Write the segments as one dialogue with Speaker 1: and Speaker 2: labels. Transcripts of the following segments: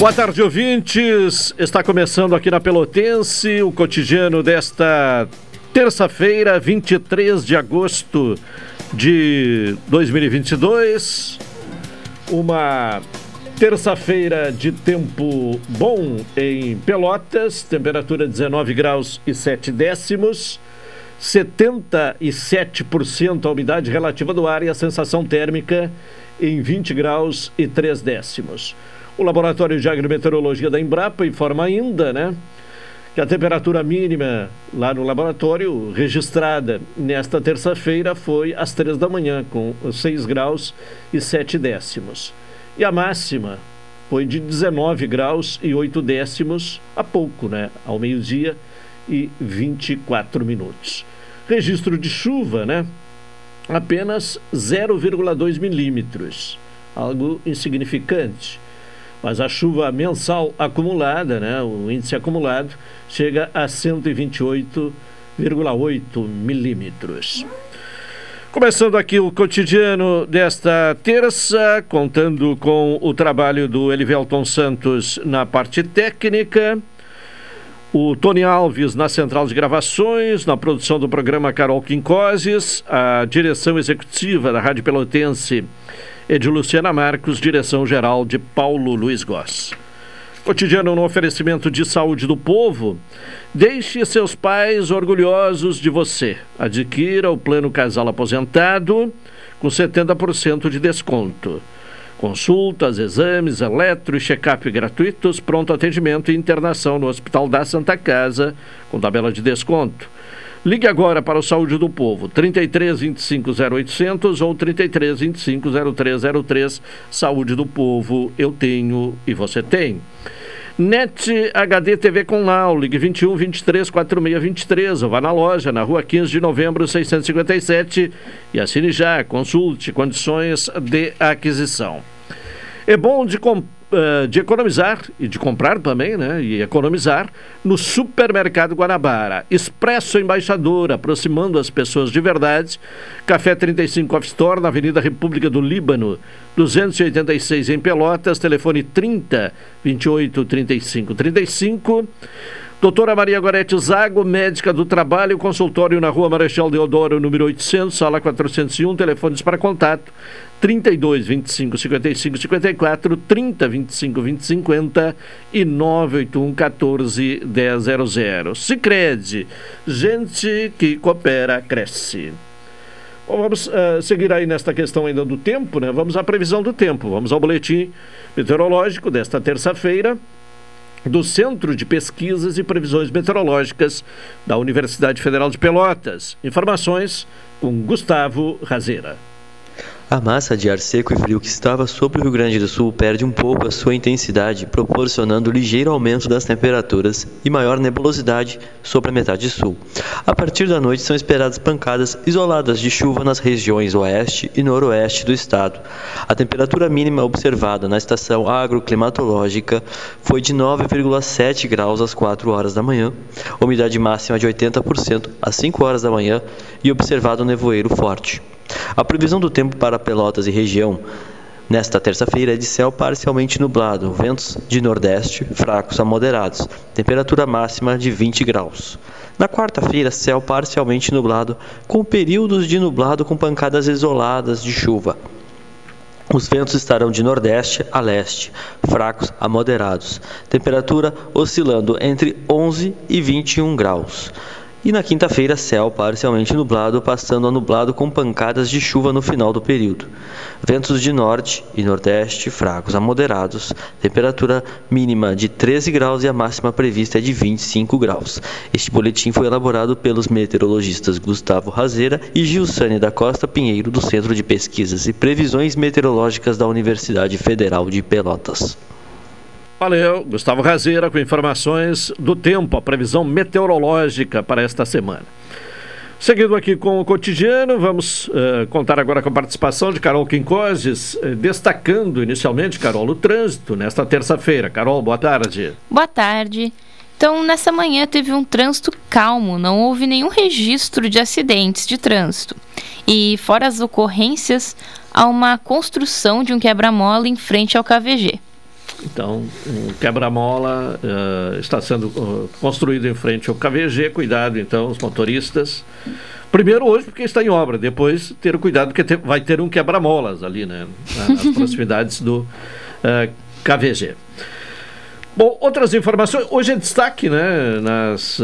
Speaker 1: Boa tarde, ouvintes. Está começando aqui na Pelotense o cotidiano desta terça-feira, 23 de agosto de 2022. Uma terça-feira de tempo bom em Pelotas, temperatura 19 graus e 7 décimos. 77% a umidade relativa do ar e a sensação térmica em 20 graus e 3 décimos. O Laboratório de Agrometeorologia da Embrapa informa ainda, né? Que a temperatura mínima lá no laboratório, registrada nesta terça-feira, foi às três da manhã, com 6 graus e 7 décimos. E a máxima foi de 19 graus e 8 décimos há pouco, né? Ao meio-dia e 24 minutos. Registro de chuva, né? Apenas 0,2 milímetros. Algo insignificante mas a chuva mensal acumulada, né, o índice acumulado, chega a 128,8 milímetros. Começando aqui o cotidiano desta terça, contando com o trabalho do Elivelton Santos na parte técnica, o Tony Alves na central de gravações, na produção do programa Carol Quincoses, a direção executiva da Rádio Pelotense é de Luciana Marcos, direção-geral de Paulo Luiz Goss. Cotidiano no oferecimento de saúde do povo. Deixe seus pais orgulhosos de você. Adquira o plano casal aposentado com 70% de desconto. Consultas, exames, eletro e check-up gratuitos, pronto atendimento e internação no Hospital da Santa Casa com tabela de desconto. Ligue agora para o Saúde do Povo, 33 25 0800 ou 33 25 0303. Saúde do Povo, eu tenho e você tem. NET HD TV com Now, ligue 21 23 46 23 ou vá na loja, na rua 15 de novembro 657 e assine já, consulte condições de aquisição. É bom de comprar uh, de economizar e de comprar também, né? E economizar no Supermercado Guanabara. Expresso Embaixador, aproximando as pessoas de verdade. Café 35 Off Store, na Avenida República do Líbano, 286 em Pelotas. Telefone 30 28 35 35. Doutora Maria Gorete Zago, médica do trabalho, consultório na rua Marechal Deodoro, número 800, sala 401, telefones para contato 32 25 55 54, 30 25 20 50 e 981 14 100. Sicredi, gente que coopera, cresce. Bom, vamos uh, seguir aí nesta questão ainda do tempo, né? Vamos à previsão do tempo. Vamos ao boletim meteorológico desta terça-feira do Centro de Pesquisas e Previsões Meteorológicas da Universidade Federal de Pelotas. Informações com Gustavo Razeira.
Speaker 2: A massa de ar seco e frio que estava sobre o Rio Grande do Sul perde um pouco a sua intensidade, proporcionando ligeiro aumento das temperaturas e maior nebulosidade sobre a metade sul. A partir da noite são esperadas pancadas isoladas de chuva nas regiões oeste e noroeste do estado. A temperatura mínima observada na estação agroclimatológica foi de 9,7 graus às 4 horas da manhã, umidade máxima de 80% às 5 horas da manhã e observado nevoeiro forte. A previsão do tempo para Pelotas e região Nesta terça-feira é de céu parcialmente nublado, ventos de nordeste fracos a moderados, temperatura máxima de 20 graus. Na quarta-feira, céu parcialmente nublado, com períodos de nublado com pancadas isoladas de chuva. Os ventos estarão de nordeste a leste, fracos a moderados, temperatura oscilando entre 11 e 21 graus. E na quinta-feira, céu parcialmente nublado, passando a nublado com pancadas de chuva no final do período. Ventos de norte e nordeste fracos a moderados, temperatura mínima de 13 graus e a máxima prevista é de 25 graus. Este boletim foi elaborado pelos meteorologistas Gustavo Razeira e Gilsane da Costa Pinheiro, do Centro de Pesquisas e Previsões Meteorológicas da Universidade Federal de Pelotas.
Speaker 1: Valeu, Gustavo Razeira com informações do tempo, a previsão meteorológica para esta semana. Seguindo aqui com o cotidiano, vamos uh, contar agora com a participação de Carol Quincoses, uh, destacando inicialmente, Carol, o trânsito nesta terça-feira. Carol, boa tarde.
Speaker 3: Boa tarde. Então, nessa manhã teve um trânsito calmo, não houve nenhum registro de acidentes de trânsito. E, fora as ocorrências, há uma construção de um quebra-mola em frente ao KVG.
Speaker 1: Então, um quebra-mola uh, está sendo uh, construído em frente ao KVG. Cuidado, então, os motoristas. Primeiro hoje, porque está em obra. Depois, ter cuidado, porque te, vai ter um quebra-molas ali, né? Nas proximidades do uh, eh, KVG. Bom, outras informações. Hoje é destaque, né? Nas,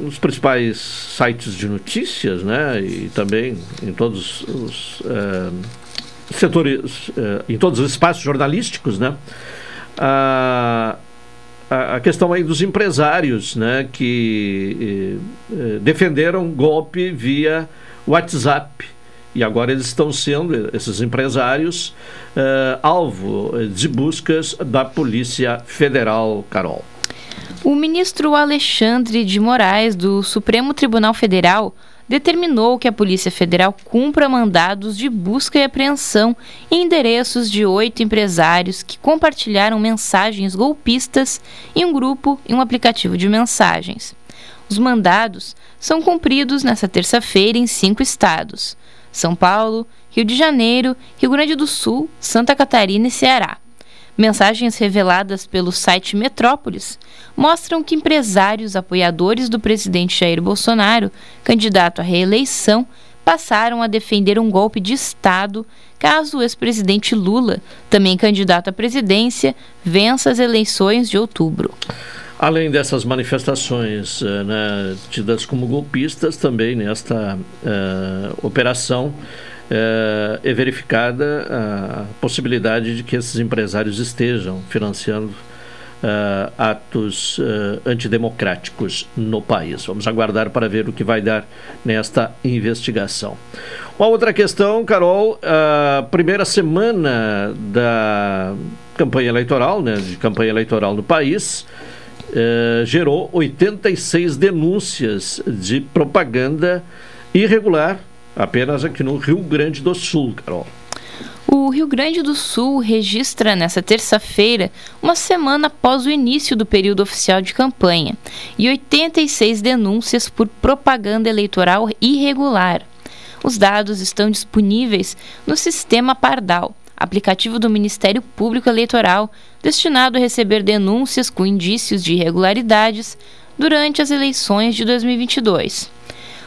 Speaker 1: nos principais sites de notícias, né? E também em todos os setores, eh, em todos os espaços jornalísticos, né? A, a questão aí dos empresários, né? Que eh, eh, defenderam golpe via WhatsApp. E agora eles estão sendo, esses empresários, alvo de buscas da Polícia Federal, Carol.
Speaker 3: O ministro Alexandre de Moraes, do Supremo Tribunal Federal, determinou que a Polícia Federal cumpra mandados de busca e apreensão em endereços de oito empresários que compartilharam mensagens golpistas em um grupo e um aplicativo de mensagens. Os mandados são cumpridos nesta terça-feira em cinco estados: São Paulo, Rio de Janeiro, Rio Grande do Sul, Santa Catarina e Ceará. Mensagens reveladas pelo site Metrópolis mostram que empresários apoiadores do presidente Jair Bolsonaro, candidato à reeleição, passaram a defender um golpe de Estado caso o ex-presidente Lula, também candidato à presidência, vença as eleições de outubro.
Speaker 1: Além dessas manifestações uh, né, tidas como golpistas, também nesta uh, operação é, é verificada a possibilidade de que esses empresários estejam financiando Uh, atos uh, antidemocráticos no país. Vamos aguardar para ver o que vai dar nesta investigação. Uma outra questão, Carol, a primeira semana da campanha eleitoral, né, de campanha eleitoral no país, uh, gerou 86 denúncias de propaganda irregular apenas aqui no Rio Grande do Sul, Carol.
Speaker 3: O Rio Grande do Sul registra nesta terça-feira uma semana após o início do período oficial de campanha e 86 denúncias por propaganda eleitoral irregular. Os dados estão disponíveis no sistema Pardal, aplicativo do Ministério Público Eleitoral destinado a receber denúncias com indícios de irregularidades durante as eleições de 2022.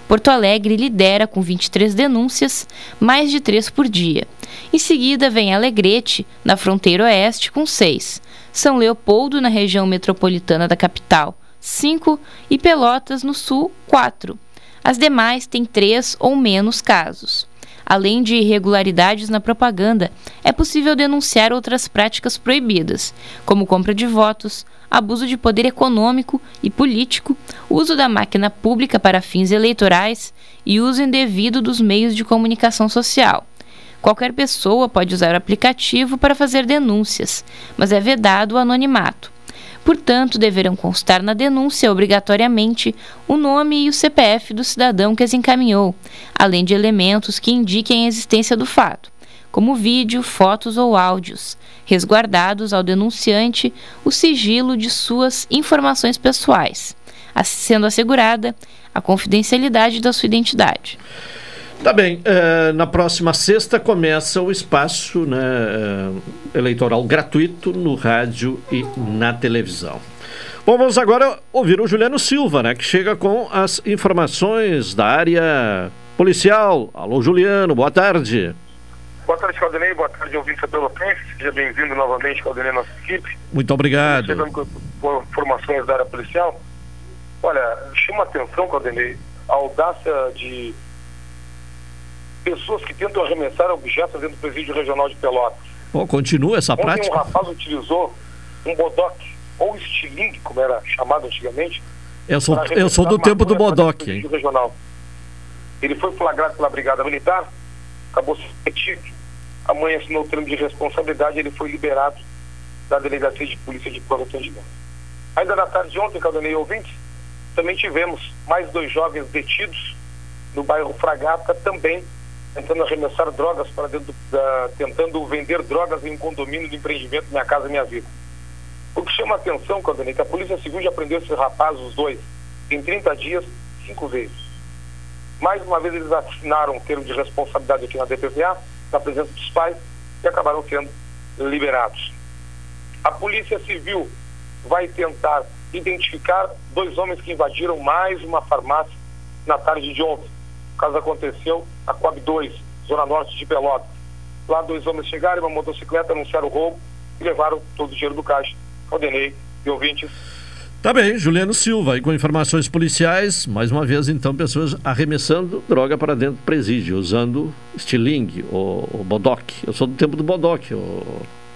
Speaker 3: Porto Alegre lidera com 23 denúncias, mais de 3 por dia. Em seguida vem Alegrete, na fronteira oeste, com 6. São Leopoldo, na região metropolitana da capital, 5. E Pelotas, no sul, 4. As demais têm 3 ou menos casos. Além de irregularidades na propaganda, é possível denunciar outras práticas proibidas, como compra de votos, abuso de poder econômico e político, uso da máquina pública para fins eleitorais e uso indevido dos meios de comunicação social. Qualquer pessoa pode usar o aplicativo para fazer denúncias, mas é vedado o anonimato. Portanto, deverão constar na denúncia obrigatoriamente o nome e o CPF do cidadão que as encaminhou, além de elementos que indiquem a existência do fato, como vídeo, fotos ou áudios, resguardados ao denunciante o sigilo de suas informações pessoais, sendo assegurada a confidencialidade da sua identidade.
Speaker 1: Tá bem, uh, na próxima sexta começa o espaço né, uh, eleitoral gratuito no rádio e na televisão. Bom, vamos agora ouvir o Juliano Silva, né, que chega com as informações da área policial. Alô, Juliano, boa tarde.
Speaker 4: Boa tarde, Caldenei. Boa tarde, ouvinte Pelotense. Seja bem-vindo novamente, Caldenei, nossa equipe.
Speaker 1: Muito obrigado.
Speaker 4: Chegando com informações da área policial. Olha, chama atenção, Caldenei, a audácia de pessoas que tentam arremessar objetos dentro do presídio regional de Pelotas.
Speaker 1: Bom, continua essa
Speaker 4: Ontem
Speaker 1: prática?
Speaker 4: um rapaz utilizou um bodoque, ou estilingue, como era chamado antigamente.
Speaker 1: Eu sou, eu sou do tempo do bodoque.
Speaker 4: Regional. Ele foi flagrado pela Brigada Militar, acabou se retido. Amanhã assinou o termo de responsabilidade ele foi liberado da Delegacia de Polícia de Pronto Atendimento. Ainda na tarde de ontem, Caldanei ouvintes, também tivemos mais dois jovens detidos no bairro Fragata, também tentando arremessar drogas para dentro, da, tentando vender drogas em um condomínio do empreendimento Minha Casa Minha Vida. O que chama a atenção, Caldanei, que a Polícia Civil já prendeu esses rapazes, os dois, em 30 dias, cinco vezes. Mais uma vez eles assinaram um termo de responsabilidade aqui na DPVA, na presença dos pais, e acabaram sendo liberados. A Polícia Civil vai tentar identificar dois homens que invadiram mais uma farmácia na tarde de ontem. Caso aconteceu a Coab 2, zona norte de Pelotas. Lá dois homens chegaram, uma motocicleta, anunciaram o roubo e levaram todo o dinheiro do caixa. Ordenei e ouvintes.
Speaker 1: Tá bem, Juliano Silva, e com informações policiais, mais uma vez então, pessoas arremessando droga para dentro do presídio, usando estilingue, ou, bodoque. Eu sou do tempo do bodoque, o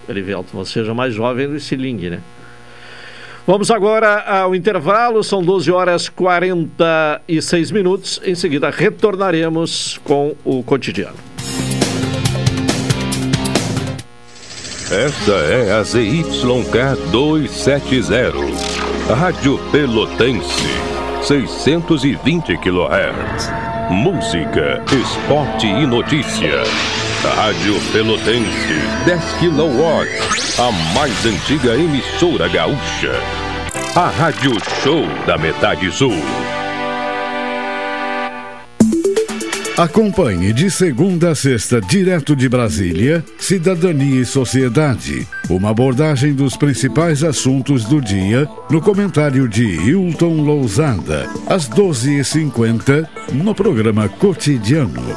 Speaker 1: Erivelto, você seja mais jovem do estilingue, né? Vamos agora ao intervalo, são 12 horas 46 minutos. Em seguida, retornaremos com o cotidiano.
Speaker 5: Esta é a ZYK 270, Rádio Pelotense, 620 kHz. Música, esporte e notícia. Rádio Pelotense, 10 kW, a mais antiga emissora gaúcha. A Rádio Show da Metade Sul.
Speaker 6: Acompanhe de segunda a sexta, direto de Brasília, Cidadania e Sociedade. Uma abordagem dos principais assuntos do dia no comentário de Hilton Lousada, às 12h50, no programa Cotidiano.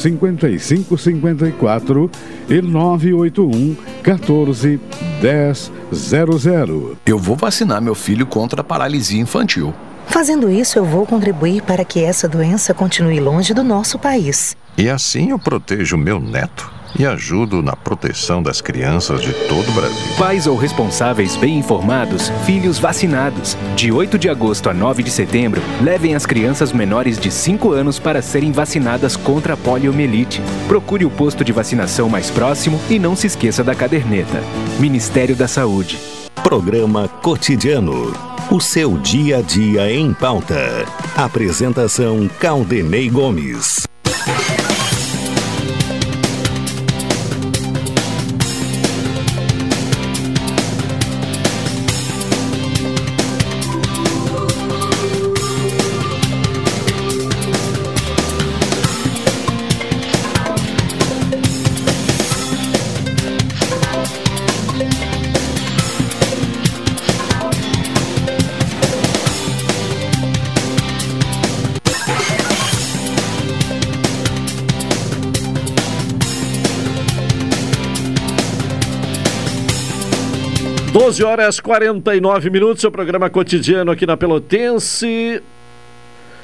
Speaker 6: 5554 e 981 14 1000.
Speaker 7: Eu vou vacinar meu filho contra a paralisia infantil.
Speaker 8: Fazendo isso, eu vou contribuir para que essa doença continue longe do nosso país.
Speaker 9: E assim eu protejo meu neto e ajudo na proteção das crianças de todo o Brasil.
Speaker 10: Pais ou responsáveis bem informados, filhos vacinados. De 8 de agosto a 9 de setembro, levem as crianças menores de 5 anos para serem vacinadas contra a poliomielite. Procure o posto de vacinação mais próximo e não se esqueça da caderneta. Ministério da Saúde.
Speaker 11: Programa Cotidiano. O seu dia a dia em pauta. Apresentação Caldenei Gomes.
Speaker 1: 12 horas 49 minutos, seu programa cotidiano aqui na Pelotense.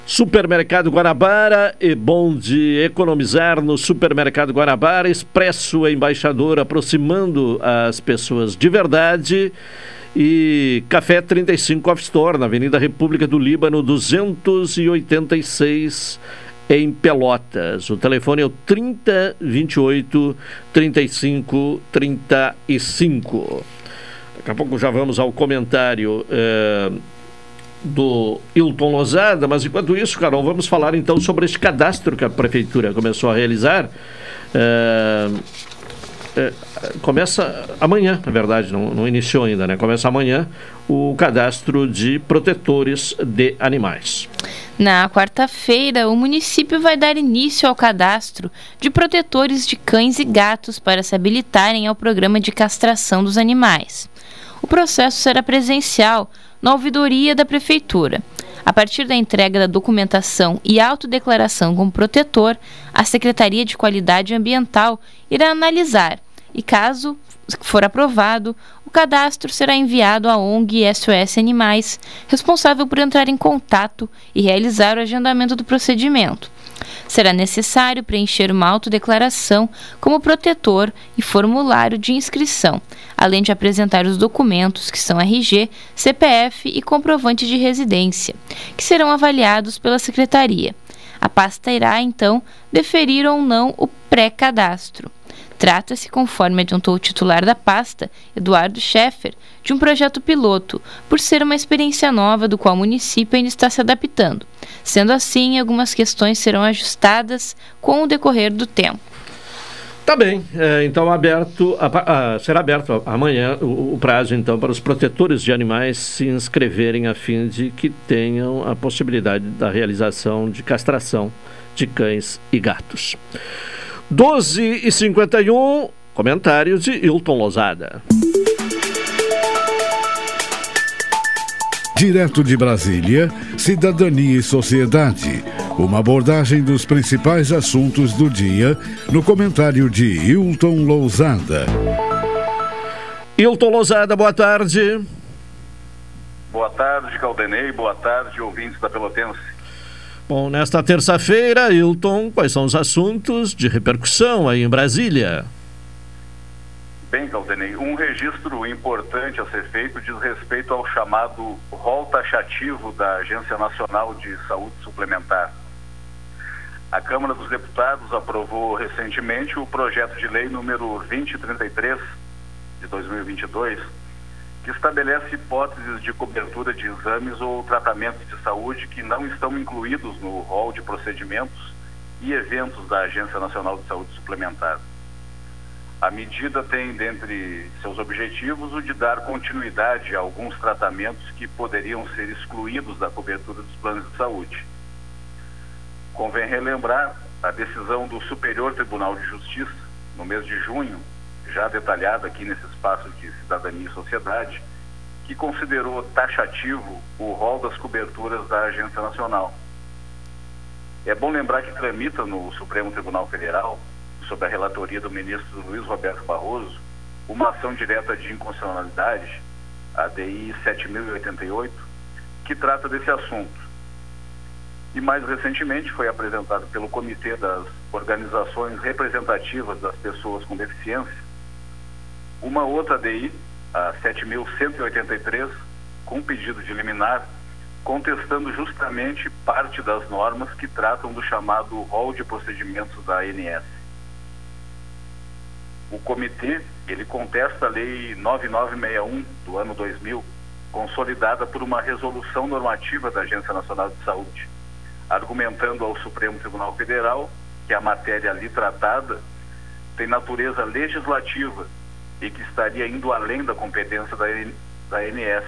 Speaker 1: Supermercado Guanabara, é bom de economizar no Supermercado Guanabara. Expresso Embaixador aproximando as pessoas de verdade. E Café 35 Off Store, na Avenida República do Líbano, 286 em Pelotas. O telefone é o 3028 35 35. Daqui a pouco já vamos ao comentário eh, do Hilton Lozada, mas enquanto isso, Carol, vamos falar então sobre esse cadastro que a Prefeitura começou a realizar. Eh, eh, começa amanhã, na verdade, não, não iniciou ainda, né? Começa amanhã o cadastro de protetores de animais.
Speaker 3: Na quarta-feira, o município vai dar início ao cadastro de protetores de cães e gatos para se habilitarem ao programa de castração dos animais. O processo será presencial na ouvidoria da Prefeitura. A partir da entrega da documentação e autodeclaração como protetor, a Secretaria de Qualidade Ambiental irá analisar e, caso for aprovado, o cadastro será enviado à ONG SOS Animais, responsável por entrar em contato e realizar o agendamento do procedimento. Será necessário preencher uma autodeclaração como protetor e formulário de inscrição, além de apresentar os documentos que são RG, CPF e comprovante de residência, que serão avaliados pela Secretaria. A pasta irá, então, deferir ou não o pré-cadastro. Trata-se, conforme adiantou o titular da pasta, Eduardo Scheffer, de um projeto piloto, por ser uma experiência nova do qual o município ainda está se adaptando. Sendo assim, algumas questões serão ajustadas com o decorrer do tempo.
Speaker 1: Tá bem, é, então aberto, a, a, será aberto amanhã o, o, prazo então para os protetores de animais se inscreverem a fim de que tenham a possibilidade da realização de castração de cães e gatos. 12 e 51 comentários de Hilton Lozada.
Speaker 6: Direto de Brasília, Cidadania e Sociedade. Uma abordagem dos principais assuntos do dia no comentário de Hilton Lousada.
Speaker 1: Hilton Lousada, boa tarde.
Speaker 12: Boa tarde, Caldenei. Boa tarde, ouvintes da Pelotense.
Speaker 1: Bom, nesta terça-feira, Hilton, quais são os assuntos de repercussão aí em Brasília?
Speaker 12: Bem, Caldenei, um registro importante a ser feito diz respeito ao chamado rol taxativo da Agência Nacional de Saúde Suplementar. A Câmara dos Deputados aprovou recentemente o projeto de lei número 2033 de 2022 que estabelece hipóteses de cobertura de exames ou tratamentos de saúde que não estão incluídos no rol de procedimentos e eventos da Agência Nacional de Saúde Suplementar. A medida tem, dentre seus objetivos, o de dar continuidade a alguns tratamentos que poderiam ser excluídos da cobertura dos planos de saúde. Convém relembrar a decisão do Superior Tribunal de Justiça, no mês de junho, já detalhada aqui nesse espaço de cidadania e sociedade, que considerou taxativo o rol das coberturas da Agência Nacional. É bom lembrar que tramita no Supremo Tribunal Federal, sob a relatoria do ministro Luiz Roberto Barroso, uma ação direta de inconstitucionalidade, a DI 7088, que trata desse assunto. E mais recentemente foi apresentado pelo Comitê das Organizações Representativas das Pessoas com Deficiência, uma outra DI, a 7.183, com pedido de liminar, contestando justamente parte das normas que tratam do chamado rol de procedimentos da ANS. O comitê, ele contesta a lei 9961 do ano 2000, consolidada por uma resolução normativa da Agência Nacional de Saúde, argumentando ao Supremo Tribunal Federal que a matéria ali tratada tem natureza legislativa e que estaria indo além da competência da, da ANS,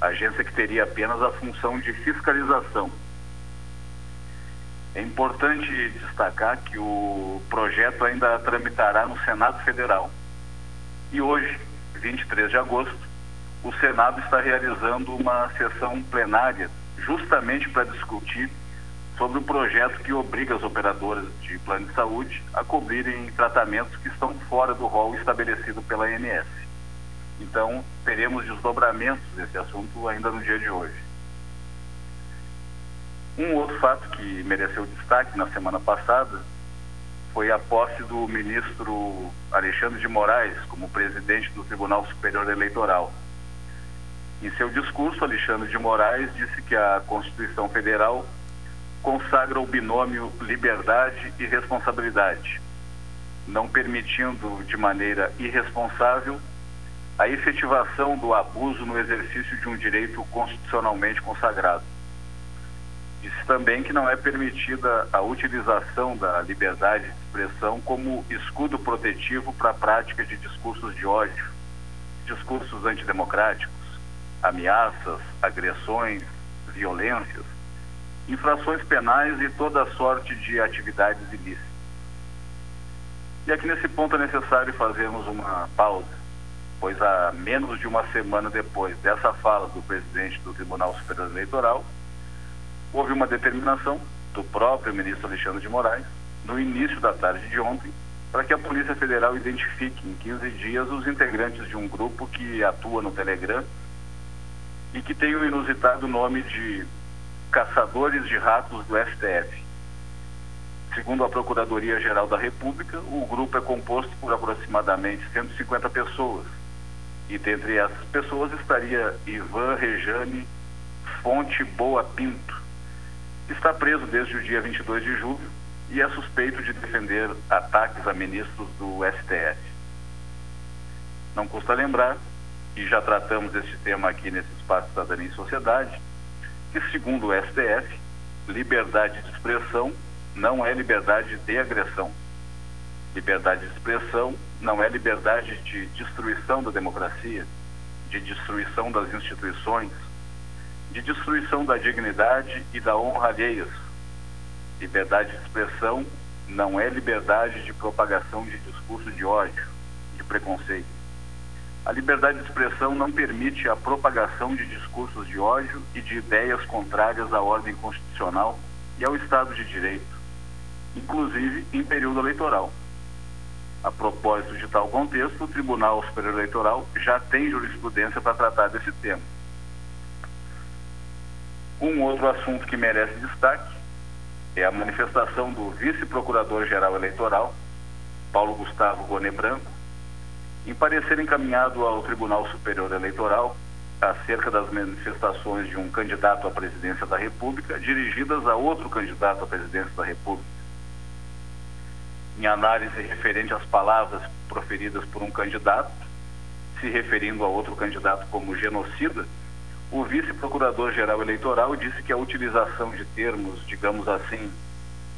Speaker 12: agência que teria apenas a função de fiscalização. É importante destacar que o projeto ainda tramitará no Senado Federal. E hoje, 23 de agosto, o Senado está realizando uma sessão plenária justamente para discutir sobre o projeto que obriga as operadoras de plano de saúde a cobrirem tratamentos que estão fora do rol estabelecido pela ANS. Então, teremos desdobramentos desse assunto ainda no dia de hoje. Um outro fato que mereceu destaque na semana passada foi a posse do ministro Alexandre de Moraes como presidente do Tribunal Superior Eleitoral. Em seu discurso, Alexandre de Moraes disse que a Constituição Federal consagra o binômio liberdade e responsabilidade, não permitindo de maneira irresponsável a efetivação do abuso no exercício de um direito constitucionalmente consagrado. Disse também que não é permitida a utilização da liberdade de expressão como escudo protetivo para a prática de discursos de ódio, discursos antidemocráticos, ameaças, agressões, violências, infrações penais e toda sorte de atividades ilícitas. E aqui nesse ponto é necessário fazermos uma pausa pois há menos de uma semana depois dessa fala do presidente do Tribunal Superior Eleitoral, houve uma determinação do próprio ministro Alexandre de Moraes, no início da tarde de ontem, para que a Polícia Federal identifique em 15 dias os integrantes de um grupo que atua no Telegram e que tem o inusitado nome de Caçadores de Ratos do STF. Segundo a Procuradoria-Geral da República, o grupo é composto por aproximadamente 150 pessoas, e dentre essas pessoas estaria Ivan Rejane Fonte Boa Pinto, que está preso desde o dia 22 de julho e é suspeito de defender ataques a ministros do STF. Não custa lembrar, e já tratamos este tema aqui nesse espaço Cidadania e Sociedade, que segundo o STF, liberdade de expressão não é liberdade de agressão. Liberdade de expressão não é liberdade de destruição da democracia, de destruição das instituições, de destruição da dignidade e da honra alheias. Liberdade de expressão não é liberdade de propagação de discurso de ódio, de preconceito. A liberdade de expressão não permite a propagação de discursos de ódio e de ideias contrárias à ordem constitucional e ao Estado de Direito, inclusive em período eleitoral. A propósito de tal contexto, o Tribunal Superior Eleitoral já tem jurisprudência para tratar desse tema. Um outro assunto que merece destaque é a manifestação do vice-procurador-geral eleitoral, Paulo Gustavo Gone Branco, em parecer encaminhado ao Tribunal Superior Eleitoral acerca das manifestações de um candidato à presidência da República dirigidas a outro candidato à presidência da República. Em análise referente às palavras proferidas por um candidato, se referindo a outro candidato como genocida, o vice-procurador-geral eleitoral disse que a utilização de termos, digamos assim,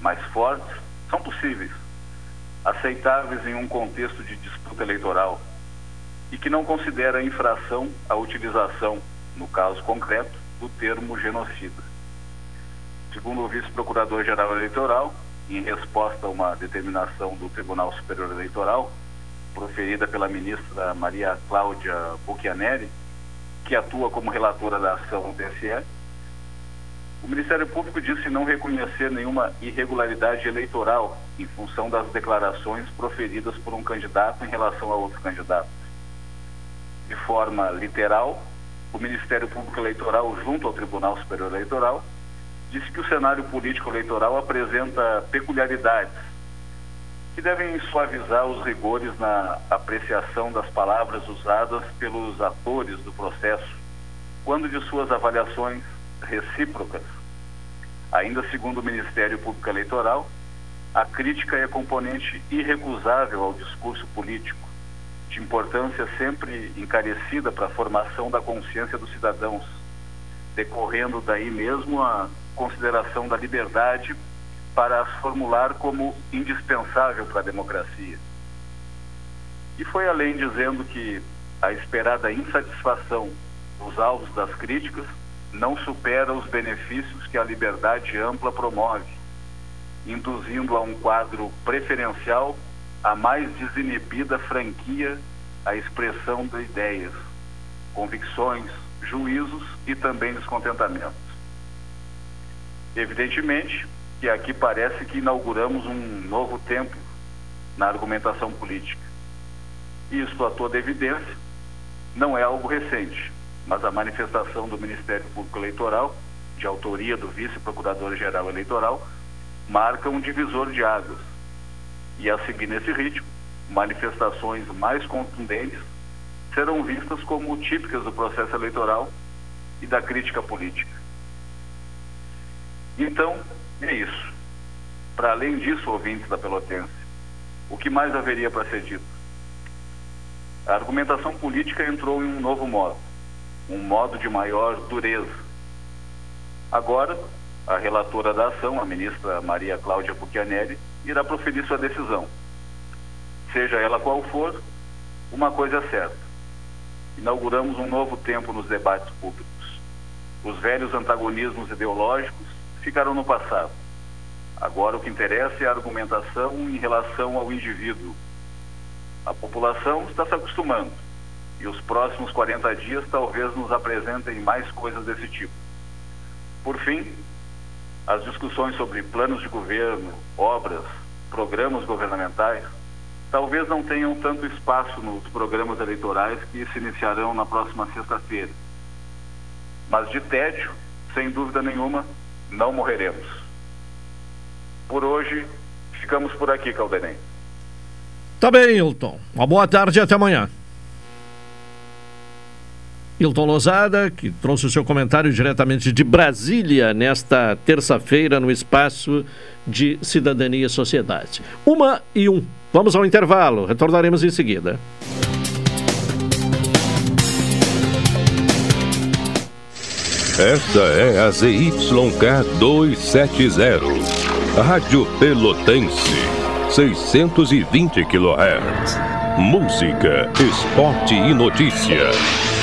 Speaker 12: mais fortes, são possíveis, aceitáveis em um contexto de disputa eleitoral, e que não considera infração a utilização, no caso concreto, do termo genocida. Segundo o vice-procurador-geral eleitoral, em resposta a uma determinação do Tribunal Superior Eleitoral, proferida pela ministra Maria Cláudia Bucchianeri, que atua como relatora da ação do TSE, o Ministério Público disse não reconhecer nenhuma irregularidade eleitoral em função das declarações proferidas por um candidato em relação a outro candidato. De forma literal, o Ministério Público Eleitoral, junto ao Tribunal Superior Eleitoral, disse que o cenário político eleitoral apresenta peculiaridades que devem suavizar os rigores na apreciação das palavras usadas pelos atores do processo, quando de suas avaliações recíprocas. Ainda segundo o Ministério Público Eleitoral, a crítica é componente irrecusável ao discurso político, de importância sempre encarecida para a formação da consciência dos cidadãos, decorrendo daí mesmo a consideração da liberdade para as formular como indispensável para a democracia. E foi além dizendo que a esperada insatisfação dos alvos das críticas não supera os benefícios que a liberdade ampla promove, induzindo a um quadro preferencial a mais desinibida franquia à expressão de ideias, convicções, juízos e também descontentamentos. Evidentemente que aqui parece que inauguramos um novo tempo na argumentação política. Isto a toda evidência não é algo recente, mas a manifestação do Ministério Público Eleitoral, de autoria do Vice-Procurador-Geral Eleitoral, marca um divisor de águas. E a seguir nesse ritmo, manifestações mais contundentes serão vistas como típicas do processo eleitoral e da crítica política. Então, é isso. Para além disso, ouvintes da Pelotense, o que mais haveria para ser dito? A argumentação política entrou em um novo modo, um modo de maior dureza. Agora, a relatora da ação, a ministra Maria Cláudia Pucchianelli, irá proferir sua decisão. Seja ela qual for, uma coisa é certa. Inauguramos um novo tempo nos debates públicos. Os velhos antagonismos ideológicos ficaram no passado. Agora o que interessa é a argumentação em relação ao indivíduo. A população está se acostumando e os próximos 40 dias talvez nos apresentem mais coisas desse tipo. Por fim, as discussões sobre planos de governo, obras, programas governamentais, talvez não tenham tanto espaço nos programas eleitorais que se iniciarão na próxima sexta-feira. Mas de tédio, sem dúvida nenhuma, não morreremos. Por hoje, ficamos por aqui, Caldenem.
Speaker 1: Tá bem, Hilton. Uma boa tarde e até amanhã. Hilton Lozada, que trouxe o seu comentário diretamente de Brasília nesta terça-feira no espaço de Cidadania e Sociedade. Uma e um. Vamos ao intervalo, retornaremos em seguida.
Speaker 5: Esta é a ZYK 270, Rádio Pelotense, 620 kHz. Música, esporte e notícia.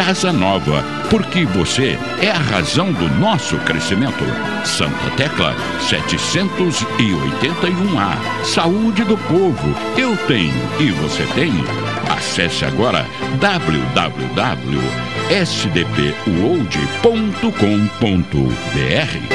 Speaker 13: casa nova, porque você é a razão do nosso crescimento. Santa Tecla 781A. Saúde do povo. Eu tenho e você tem. Acesse agora www.sdpuold.com.br.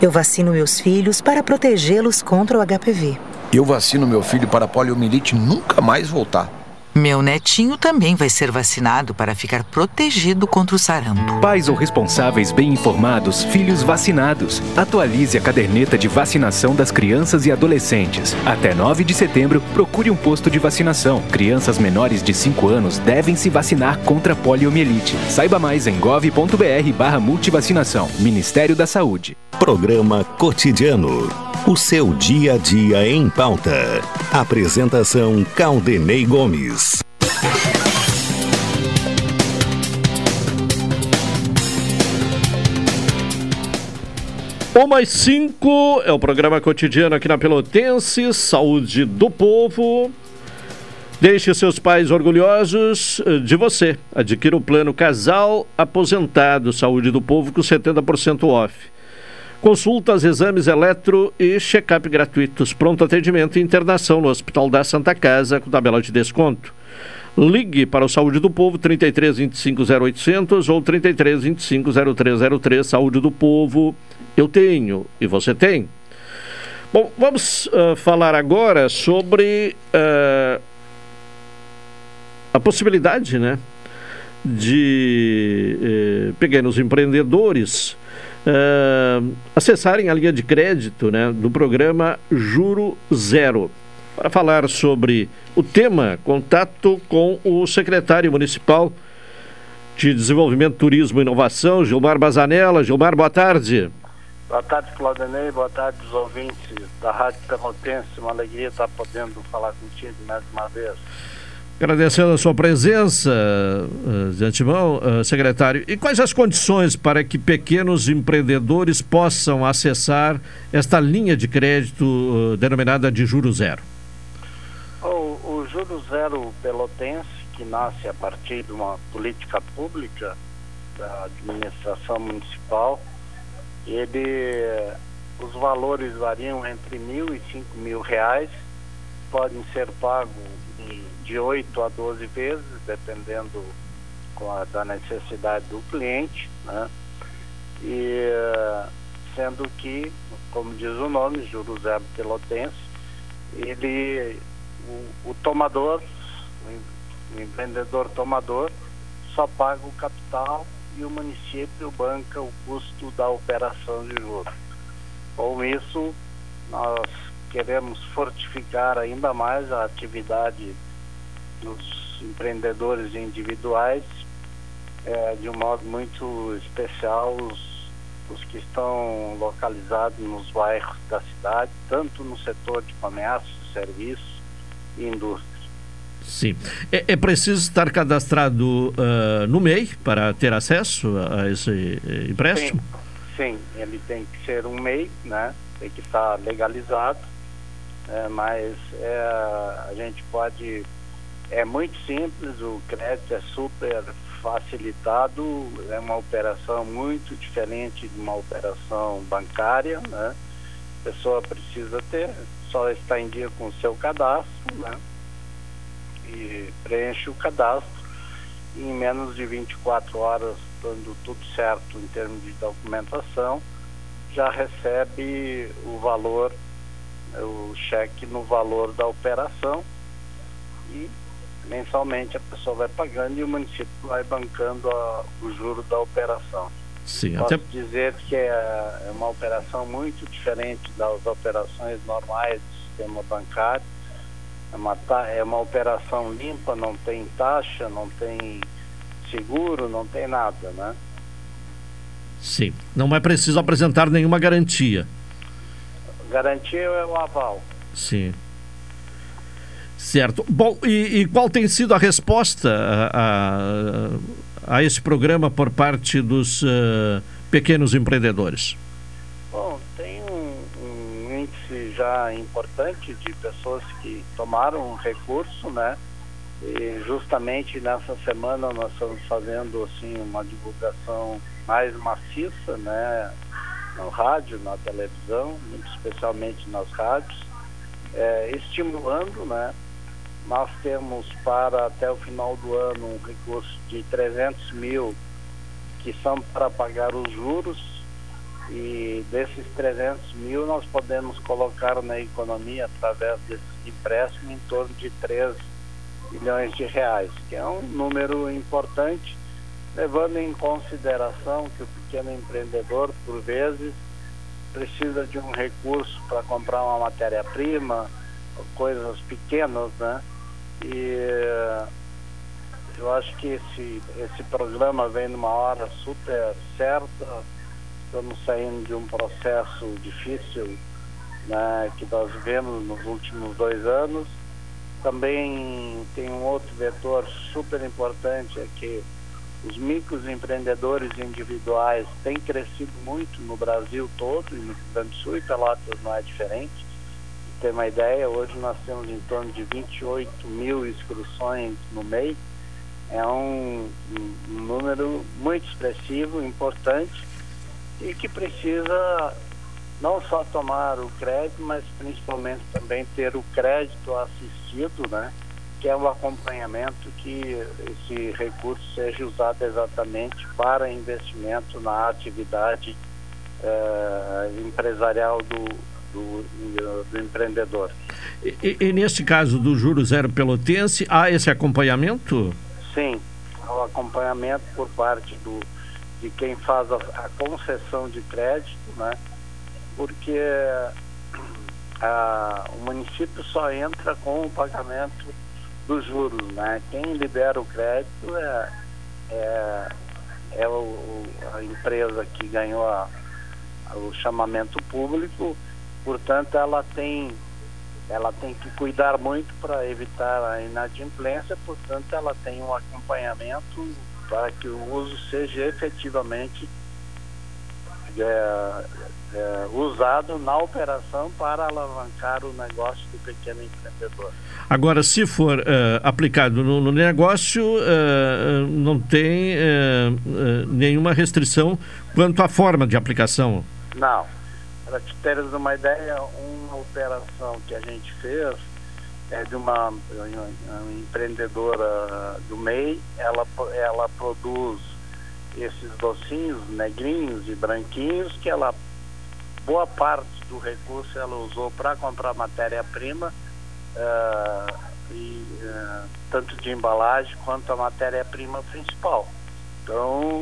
Speaker 8: Eu vacino meus filhos para protegê-los contra o HPV.
Speaker 7: Eu vacino meu filho para a poliomielite nunca mais voltar.
Speaker 14: Meu netinho também vai ser vacinado para ficar protegido contra o sarampo.
Speaker 10: Pais ou responsáveis bem informados, filhos vacinados. Atualize a caderneta de vacinação das crianças e adolescentes. Até 9 de setembro, procure um posto de vacinação. Crianças menores de 5 anos devem se vacinar contra a poliomielite. Saiba mais em gov.br barra multivacinação. Ministério da Saúde.
Speaker 11: Programa Cotidiano. O seu dia a dia em pauta. Apresentação Caldenei Gomes.
Speaker 1: Um mais cinco é o programa cotidiano aqui na Pelotense, Saúde do Povo. Deixe seus pais orgulhosos eh, de você. Adquira o plano Casal Aposentado Saúde do Povo com 70% off. Consultas, exames eletro e check-up gratuitos. Pronto atendimento e internação no Hospital da Santa Casa com tabela de desconto. Ligue para o Saúde do Povo 33 25 0800 ou 33 25 0303. Saúde do Povo, eu tenho e você tem. Bom, vamos uh, falar agora sobre uh, a possibilidade, né, de uh, pequenos empreendedores acessarem a linha de crédito, né, do programa Juro Zero. Para falar sobre o tema, contato com o secretário municipal de Desenvolvimento, Turismo e Inovação, Gilmar Bazanella. Gilmar, boa tarde.
Speaker 15: Boa tarde, Claudinei. Boa tarde, os ouvintes da Rádio Pelotense. Uma alegria estar podendo falar contigo mais uma vez.
Speaker 1: Agradecendo a sua presença uh, de antemão, uh, secretário. E quais as condições para que pequenos empreendedores possam acessar esta linha de crédito uh, denominada de juro zero?
Speaker 15: Juro zero pelotense, que nasce a partir de uma política pública da administração municipal, ele, os valores variam entre mil e cinco mil reais, podem ser pagos de 8 a 12 vezes, dependendo a, da necessidade do cliente, né? E sendo que, como diz o nome, Juro Zero Pelotense, ele, o, tomador, o empreendedor tomador, só paga o capital e o município banca o custo da operação de juros. Com isso, nós queremos fortificar ainda mais a atividade dos empreendedores individuais, é, de um modo muito especial os, os que estão localizados nos bairros da cidade, tanto no setor de comércio, serviço e indústria.
Speaker 1: Sim. É, é preciso estar cadastrado uh, no MEI para ter acesso a esse eh, empréstimo?
Speaker 15: Sim, sim, ele tem que ser um MEI, né? tem que estar legalizado, é, mas é, a gente pode é muito simples, o crédito é super facilitado, é uma operação muito diferente de uma operação bancária, né? A pessoa precisa ter, só está em dia com o seu cadastro, né? E preenche o cadastro e em menos de 24 horas, dando tudo certo em termos de documentação, já recebe o valor, o cheque no valor da operação e mensalmente a pessoa vai pagando e o município vai bancando a, o juro da operação.
Speaker 1: Sim,
Speaker 15: Posso
Speaker 1: até...
Speaker 15: dizer que é, é uma operação muito diferente das operações normais do sistema bancário. É uma, é uma operação limpa, não tem taxa, não tem seguro, não tem nada, né?
Speaker 1: Sim, não é preciso apresentar nenhuma garantia.
Speaker 15: Garantia é o aval.
Speaker 1: Sim. Certo. Bom, e, e, qual tem sido a resposta a, a, a esse programa por parte dos uh, pequenos empreendedores?
Speaker 15: Bom, tem um, um, índice já importante de pessoas que tomaram um recurso, né? E justamente nessa semana nós estamos fazendo assim uma divulgação mais maciça, né, no rádio, na televisão, muito especialmente nas rádios, é, estimulando, né? Nós temos para até o final do ano um recurso de 300 mil que são para pagar os juros e desses 300 mil nós podemos colocar na economia através desse empréstimo em torno de 3 bilhões de reais, que é um número importante, levando em consideração que o pequeno empreendedor, por vezes, precisa de um recurso para comprar uma matéria-prima, coisas pequenas, né? E eu acho que esse, esse programa vem numa hora super certa. Estamos saindo de um processo difícil né, que nós vivemos nos últimos dois anos. Também tem um outro vetor super importante, é que os microempreendedores individuais têm crescido muito no Brasil todo, e no Rio Grande do Sul e Pelotas não é diferente. Ter uma ideia, hoje nós temos em torno de 28 mil inscrições no MEI. É um, um número muito expressivo, importante e que precisa não só tomar o crédito, mas principalmente também ter o crédito assistido, né? que é o acompanhamento que esse recurso seja usado exatamente para investimento na atividade eh, empresarial do, do, do empreendedor.
Speaker 1: E, e, nesse caso do juro zero pelotense, há esse acompanhamento?
Speaker 15: Sim, há o acompanhamento por parte do, de quem faz a, a concessão de crédito, né? porque a, o município só entra com o pagamento dos juros, né? Quem libera o crédito é, é, é o, a empresa que ganhou a, o chamamento público, portanto ela tem ela tem que cuidar muito para evitar a inadimplência, portanto ela tem um acompanhamento para que o uso seja efetivamente é, é, usado na operação para alavancar o negócio do pequeno empreendedor.
Speaker 1: Agora, se for uh, aplicado no, no negócio, uh, não tem uh, nenhuma restrição quanto à forma de aplicação?
Speaker 15: Não. Para te teres uma ideia, uma operação que a gente fez é de uma, uma empreendedora do MEI, ela, ela produz esses docinhos negrinhos e branquinhos que ela boa parte do recurso ela usou para comprar matéria-prima uh, e uh, tanto de embalagem quanto a matéria-prima principal. Então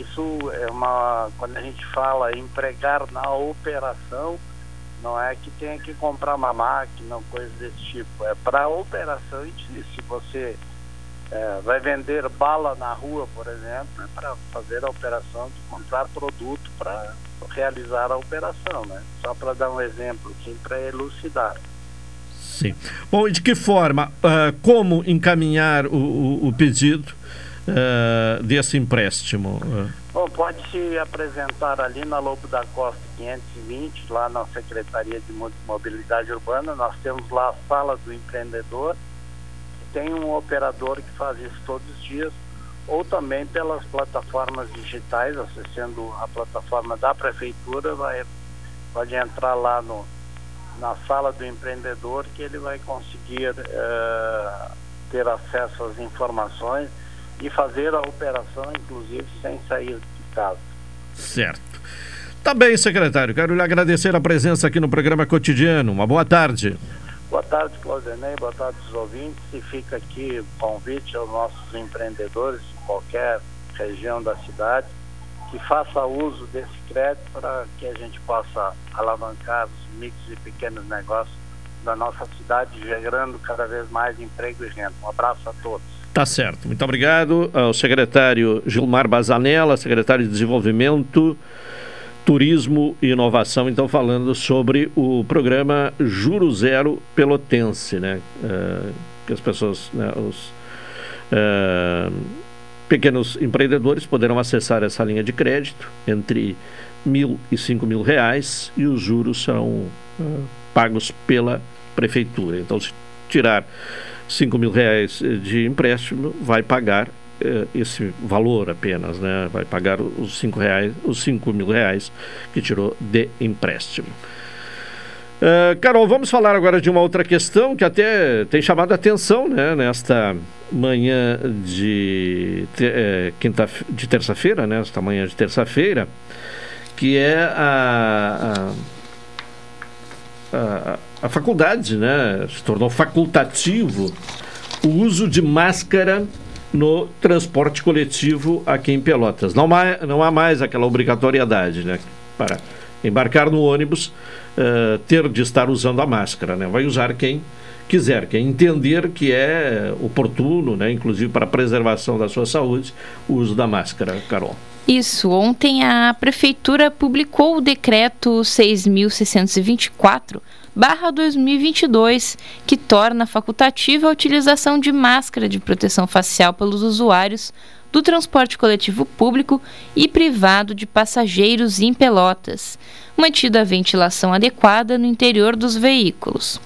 Speaker 15: isso é uma quando a gente fala empregar na operação não é que tenha que comprar uma máquina ou coisa desse tipo, é para a operação e se você é, vai vender bala na rua, por exemplo, é para fazer a operação de comprar produto para realizar a operação, né? Só para dar um exemplo, assim, para elucidar.
Speaker 1: Sim. Bom, e de que forma, uh, como encaminhar o, o, o pedido uh, desse empréstimo?
Speaker 15: Bom, pode se apresentar ali na Lobo da Costa 520, lá na Secretaria de Mobilidade Urbana. Nós temos lá a sala do empreendedor tem um operador que faz isso todos os dias, ou também pelas plataformas digitais, acessando a plataforma da prefeitura, vai, pode entrar lá no, na sala do empreendedor que ele vai conseguir uh, ter acesso às informações e fazer a operação, inclusive, sem sair de casa.
Speaker 1: Certo. Tá bem, secretário. Quero lhe agradecer a presença aqui no programa cotidiano. Uma boa tarde.
Speaker 15: Boa tarde, Claudinei. Boa tarde, os ouvintes. E fica aqui o convite aos nossos empreendedores de qualquer região da cidade que faça uso desse crédito para que a gente possa alavancar os micros e pequenos negócios da nossa cidade, gerando cada vez mais emprego e renda. Um abraço a todos.
Speaker 1: Tá certo. Muito obrigado ao secretário Gilmar Bazanella, secretário de Desenvolvimento Turismo e Inovação, então falando sobre o programa Juro Zero Pelotense, né? Uh, que as pessoas, né, os uh, pequenos empreendedores poderão acessar essa linha de crédito entre mil e cinco mil reais e os juros serão uh, pagos pela prefeitura. Então, se tirar 5 mil reais de empréstimo, vai pagar eh, esse valor apenas, né? Vai pagar os 5 reais, os 5 mil reais que tirou de empréstimo. Uh, Carol, vamos falar agora de uma outra questão que até tem chamado a atenção né, nesta manhã de, eh, quinta, de terça-feira, né, esta manhã de terça-feira, que é a, a, a, a faculdade, né, se tornou facultativo o uso de máscara no transporte coletivo aqui em Pelotas. Não, não há mais aquela obrigatoriedade né, para embarcar no ônibus, uh, ter de estar usando a máscara. Né? Vai usar quem quiser, quem entender que é oportuno, né, inclusive para a preservação da sua saúde, o uso da máscara, Carol.
Speaker 3: Isso. Ontem a Prefeitura publicou o decreto 6.624 barra 2022, que torna facultativa a utilização de máscara de proteção facial pelos usuários do transporte coletivo público e privado de passageiros em Pelotas, mantida a ventilação adequada no interior dos veículos.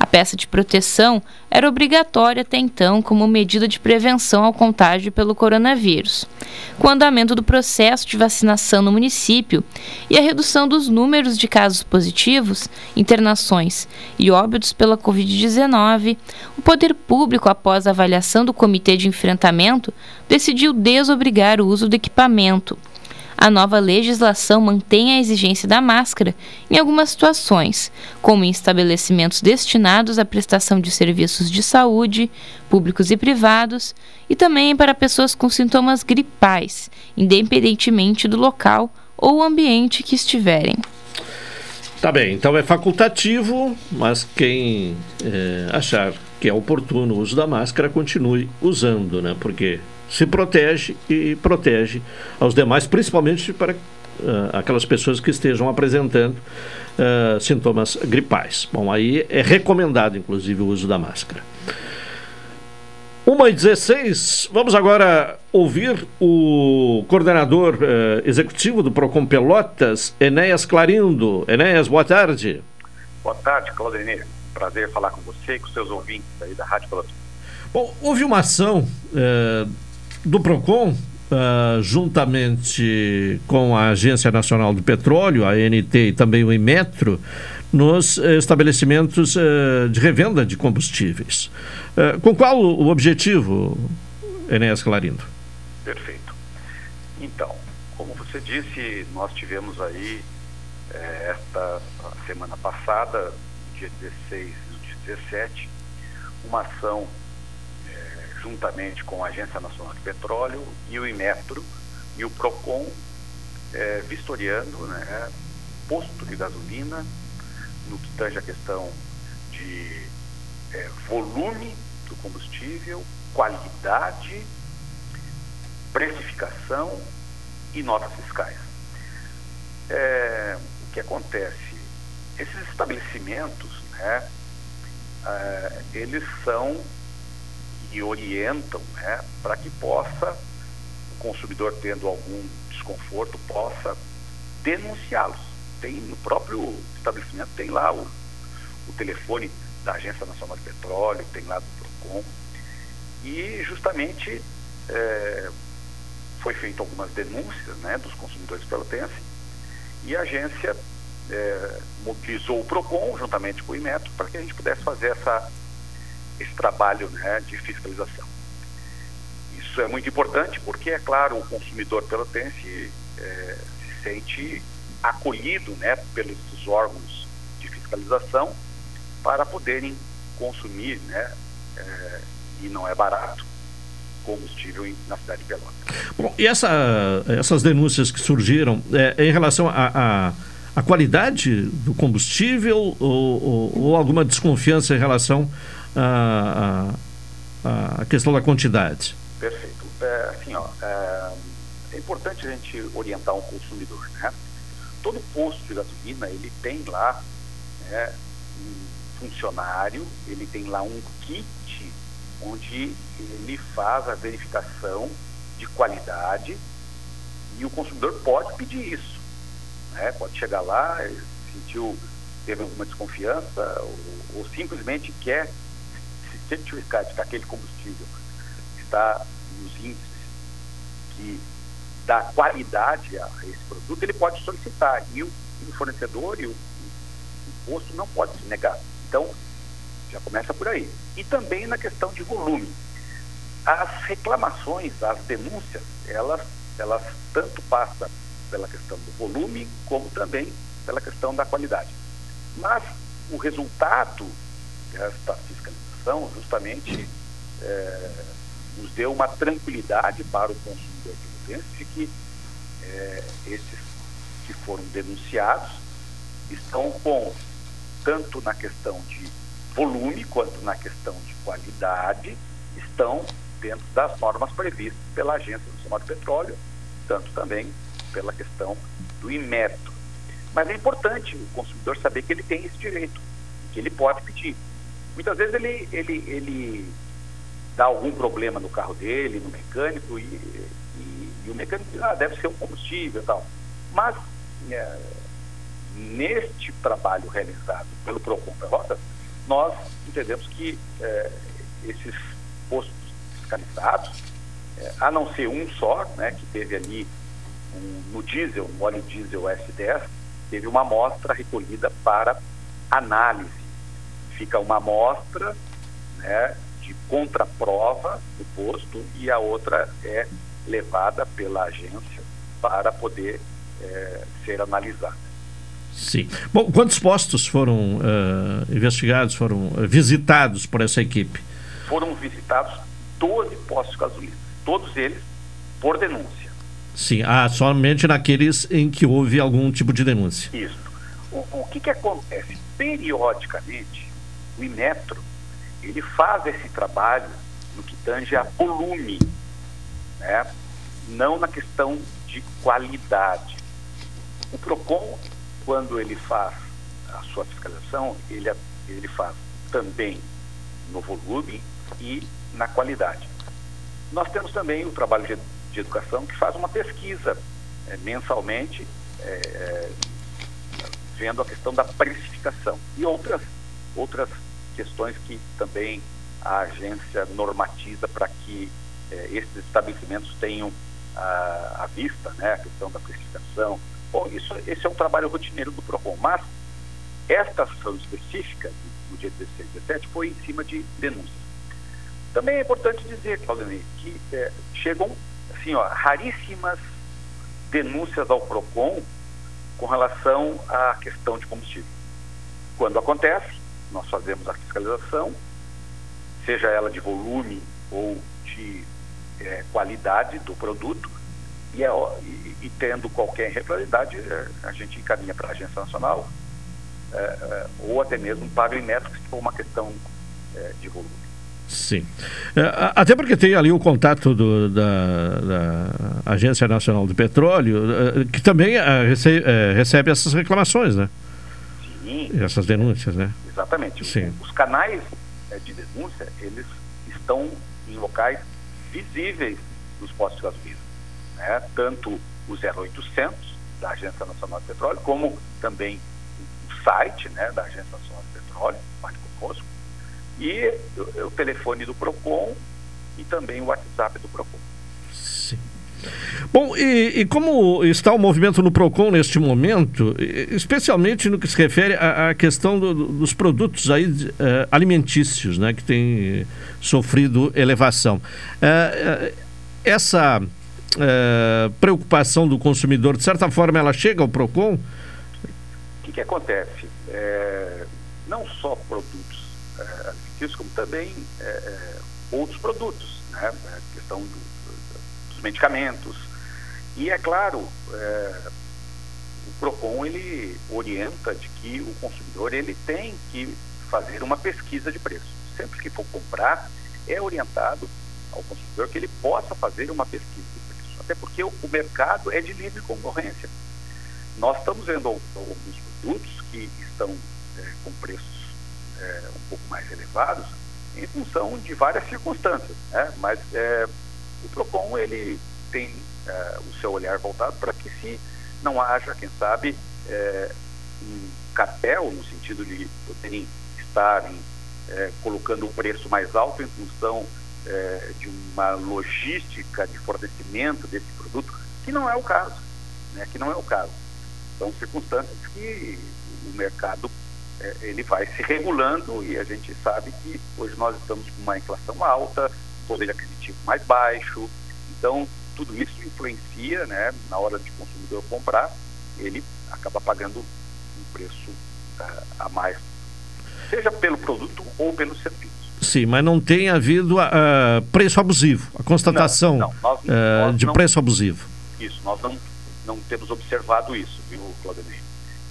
Speaker 3: A peça de proteção era obrigatória até então como medida de prevenção ao contágio pelo coronavírus. Com o andamento do processo de vacinação no município e a redução dos números de casos positivos, internações e óbitos pela Covid-19, o poder público, após a avaliação do Comitê de Enfrentamento, decidiu desobrigar o uso do equipamento a nova legislação mantém a exigência da máscara em algumas situações, como em estabelecimentos destinados à prestação de serviços de saúde, públicos e privados, e também para pessoas com sintomas gripais, independentemente do local ou ambiente que estiverem.
Speaker 1: Tá bem, então é facultativo, mas quem é, achar que é oportuno o uso da máscara, continue usando, né? Porque se protege e protege aos demais, principalmente para uh, aquelas pessoas que estejam apresentando uh, sintomas gripais. Bom, aí é recomendado, inclusive, o uso da máscara. 1 e 16, vamos agora ouvir o coordenador uh, executivo do Procon Pelotas, Enéas Clarindo. Enéas, boa tarde.
Speaker 12: Boa tarde, Claudinei. Prazer falar com você e com seus ouvintes aí da Rádio Pelotas.
Speaker 1: Bom, houve uma ação uh, do PROCON, uh, juntamente com a Agência Nacional do Petróleo, a ANT e também o Inmetro, nos estabelecimentos uh, de revenda de combustíveis. Uh, com qual o objetivo, Enéas Clarindo?
Speaker 12: Perfeito. Então, como você disse, nós tivemos aí eh, esta semana passada, dia 16 e 17, uma ação juntamente com a Agência Nacional de Petróleo e o Imetro e o PROCON, é, vistoriando né, posto de gasolina no que tange a questão de é, volume do combustível, qualidade, precificação e notas fiscais. É, o que acontece? Esses estabelecimentos, né, é, eles são e orientam né, para que possa, o consumidor tendo algum desconforto, possa denunciá-los. Tem no próprio estabelecimento, tem lá o, o telefone da Agência Nacional de Petróleo, tem lá do PROCON. E justamente é, foi feito algumas denúncias né, dos consumidores pelotenses e a agência é, mobilizou o PROCON juntamente com o IMETRO para que a gente pudesse fazer essa esse trabalho né, de fiscalização. Isso é muito importante porque, é claro, o consumidor pelotense é, se sente acolhido né, pelos órgãos de fiscalização para poderem consumir, né, é, e não é barato, combustível na cidade de Pelotas.
Speaker 1: Bom, e essa, essas denúncias que surgiram é, em relação a, a, a, qualidade do combustível ou, ou, ou alguma desconfiança em relação a, a, a questão da quantidade.
Speaker 12: Perfeito. É, assim, ó, é, é, importante a gente orientar um consumidor, né? Todo posto de gasolina, ele tem lá né, um funcionário, ele tem lá um kit onde ele faz a verificação de qualidade e o consumidor pode pedir isso. Né? Pode chegar lá, sentiu, teve alguma desconfiança ou, ou simplesmente quer de que aquele combustível está nos índices que dá qualidade a esse produto, ele pode solicitar. E o, e o fornecedor e o, o posto não pode se negar. Então, já começa por aí. E também na questão de volume. As reclamações, as denúncias, elas, elas tanto passam pela questão do volume, como também pela questão da qualidade. Mas o resultado desta fiscalização justamente é, nos deu uma tranquilidade para o consumidor de que é, esses que foram denunciados estão com, tanto na questão de volume quanto na questão de qualidade, estão dentro das normas previstas pela Agência Nacional de Petróleo, tanto também pela questão do Inmetro. Mas é importante o consumidor saber que ele tem esse direito, que ele pode pedir. Muitas vezes ele, ele, ele dá algum problema no carro dele, no mecânico, e, e, e o mecânico diz, ah, deve ser o combustível e tal. Mas é, neste trabalho realizado pelo PROCON Pelotas, nós entendemos que é, esses postos fiscalizados, é, a não ser um só, né, que teve ali um, no diesel, no óleo diesel S10, teve uma amostra recolhida para análise. Fica uma amostra né, de contraprova do posto e a outra é levada pela agência para poder é, ser analisada.
Speaker 1: Sim. Bom, quantos postos foram uh, investigados, foram visitados por essa equipe?
Speaker 12: Foram visitados 12 postos de gasolina, todos eles por denúncia.
Speaker 1: Sim, ah, somente naqueles em que houve algum tipo de denúncia.
Speaker 12: Isso. O, o que, que acontece? Periodicamente, o Inmetro ele faz esse trabalho no que tange a volume, né? não na questão de qualidade. O PROCON, quando ele faz a sua fiscalização, ele, ele faz também no volume e na qualidade. Nós temos também o trabalho de de Educação, que faz uma pesquisa é, mensalmente, é, é, vendo a questão da precificação e outras, outras questões que também a agência normatiza para que é, esses estabelecimentos tenham a, a, vista, né, a questão da precificação. Bom, isso, esse é um trabalho rotineiro do PROCON, mas esta ação específica, no dia 16 e 17, foi em cima de denúncias. Também é importante dizer, Claudinei, que é, chegam assim, ó, raríssimas denúncias ao PROCON com relação à questão de combustível. Quando acontece, nós fazemos a fiscalização, seja ela de volume ou de é, qualidade do produto, e, é, e, e, tendo qualquer irregularidade, é, a gente encaminha para a Agência Nacional, é, é, ou até mesmo para o Inmetro, se for uma questão é, de volume.
Speaker 1: Sim. Até porque tem ali o contato do, da, da, Agência Nacional do Petróleo, que também recebe, recebe essas reclamações, né? Essas denúncias, né?
Speaker 12: Exatamente.
Speaker 1: Sim.
Speaker 12: Os canais de denúncia, eles estão em locais visíveis dos postos de gasolina. Né? Tanto o 0800 da Agência Nacional do Petróleo, como também o site né, da Agência Nacional do Petróleo, fale conosco, e o telefone do PROCON e também o WhatsApp do PROCON.
Speaker 1: Bom, e, e, como está o movimento no PROCON neste momento, especialmente no que se refere à, à questão do, dos produtos aí, uh, alimentícios, né, que tem sofrido elevação. Uh, essa uh, preocupação do consumidor, de certa forma, ela chega ao PROCON? O
Speaker 12: que, que acontece? É, não só produtos alimentícios, como também outros produtos, né? a questão do, medicamentos. E é claro, é, o PROCON ele orienta de que o consumidor ele tem que fazer uma pesquisa de preço. Sempre que for comprar, é orientado ao consumidor que ele possa fazer uma pesquisa de preço. Até porque o, o mercado é de livre concorrência. Nós estamos vendo alguns produtos que estão é, com preços é, um pouco mais elevados em função de várias circunstâncias, né? mas é, o PROCON ele tem é, o seu olhar voltado para que se não haja, quem sabe, é, um cartel no sentido de poderem estar em
Speaker 16: é, colocando o preço mais alto em função é, de uma logística de fornecimento desse produto, que não é o caso, né? que não é o caso. São circunstâncias que o mercado ele vai se regulando e a gente sabe que hoje nós estamos com uma inflação alta, poder aquisitivo mais baixo, então tudo isso influencia, né, na hora de o consumidor comprar, ele acaba pagando um preço uh, a mais, seja pelo produto ou pelo serviço.
Speaker 1: Sim, mas não tem havido uh, preço abusivo, a constatação não, não, nós, uh, nós de não, preço abusivo.
Speaker 16: Isso, nós não, não temos observado isso, viu, Claudemir?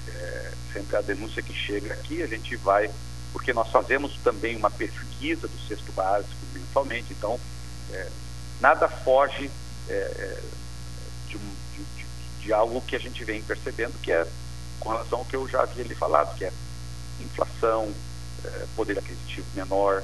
Speaker 16: É, sempre a denúncia que chega aqui, a gente vai, porque nós fazemos também uma pesquisa do cesto básico mensalmente, então é, nada foge é, é de, um, de, de, algo que a gente vem percebendo, que é com relação ao que eu já havia lhe falado, que é inflação, é, poder aquisitivo menor,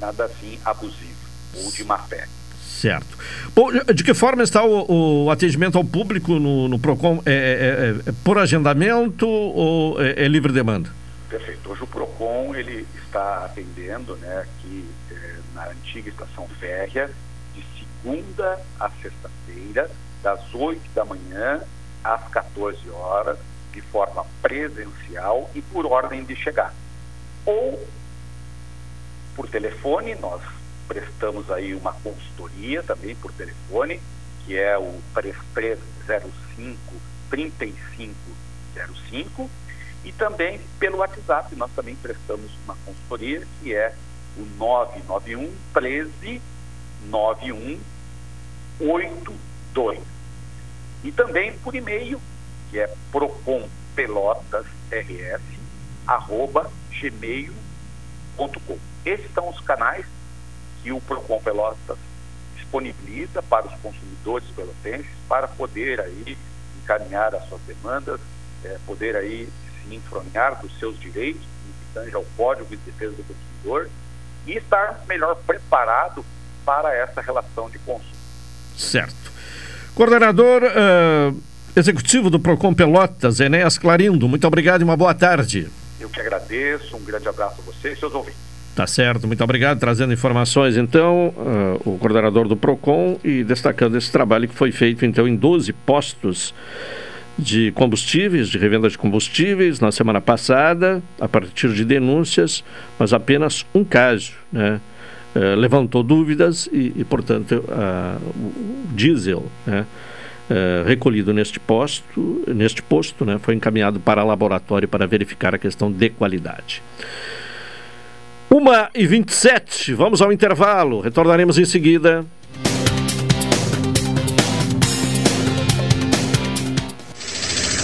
Speaker 16: nada assim abusivo ou de má fé.
Speaker 1: Certo. Bom, de que forma está o, o atendimento ao público no, no PROCON? É, é, é, é por agendamento ou é, é, livre demanda?
Speaker 16: Perfeito. Hoje o PROCON ele está atendendo né, aqui é, na antiga estação férrea de segunda a sexta-feira, das 8 da manhã às 14 horas, de forma presencial e por ordem de chegada. Ou por telefone, nós prestamos aí uma consultoria também por telefone, que é o 3305 3505 e também pelo WhatsApp nós também prestamos uma consultoria que é o 991 13 9182 e também por e-mail que é procompelotasrs arroba gmail.com esses são os canais que o Procon Pelotas disponibiliza para os consumidores pelotenses para poder aí encaminhar as suas demandas, é, poder aí enfronhar dos seus direitos, no que tange ao Código de Defesa do Consumidor e estar melhor preparado para essa relação de consumo.
Speaker 1: Certo. Coordenador uh, executivo do Procon Pelotas, Enéas Clarindo, muito obrigado e uma boa tarde.
Speaker 16: Eu que agradeço, um grande abraço a você e seus ouvintes.
Speaker 1: Tá certo, muito obrigado. Trazendo informações, então, uh, o coordenador do PROCON e destacando esse trabalho que foi feito, então, em 12 postos de combustíveis, de revenda de combustíveis, na semana passada, a partir de denúncias, mas apenas um caso, né? Uh, levantou dúvidas e, e portanto, o diesel, né? Uh, recolhido neste posto, neste posto, né, foi encaminhado para laboratório para verificar a questão de qualidade. 1 e 27 vamos ao intervalo, retornaremos em seguida.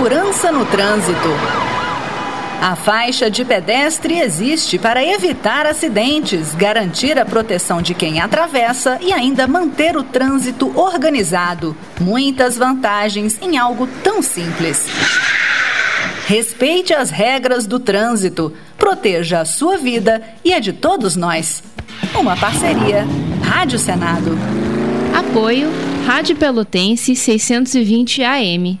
Speaker 17: Segurança no trânsito. A faixa de pedestre existe para evitar acidentes, garantir a proteção de quem atravessa e ainda manter o trânsito organizado. Muitas vantagens em algo tão simples. Respeite as regras do trânsito, proteja a sua vida e a de todos nós. Uma parceria. Rádio Senado.
Speaker 3: Apoio Rádio Pelotense 620 AM.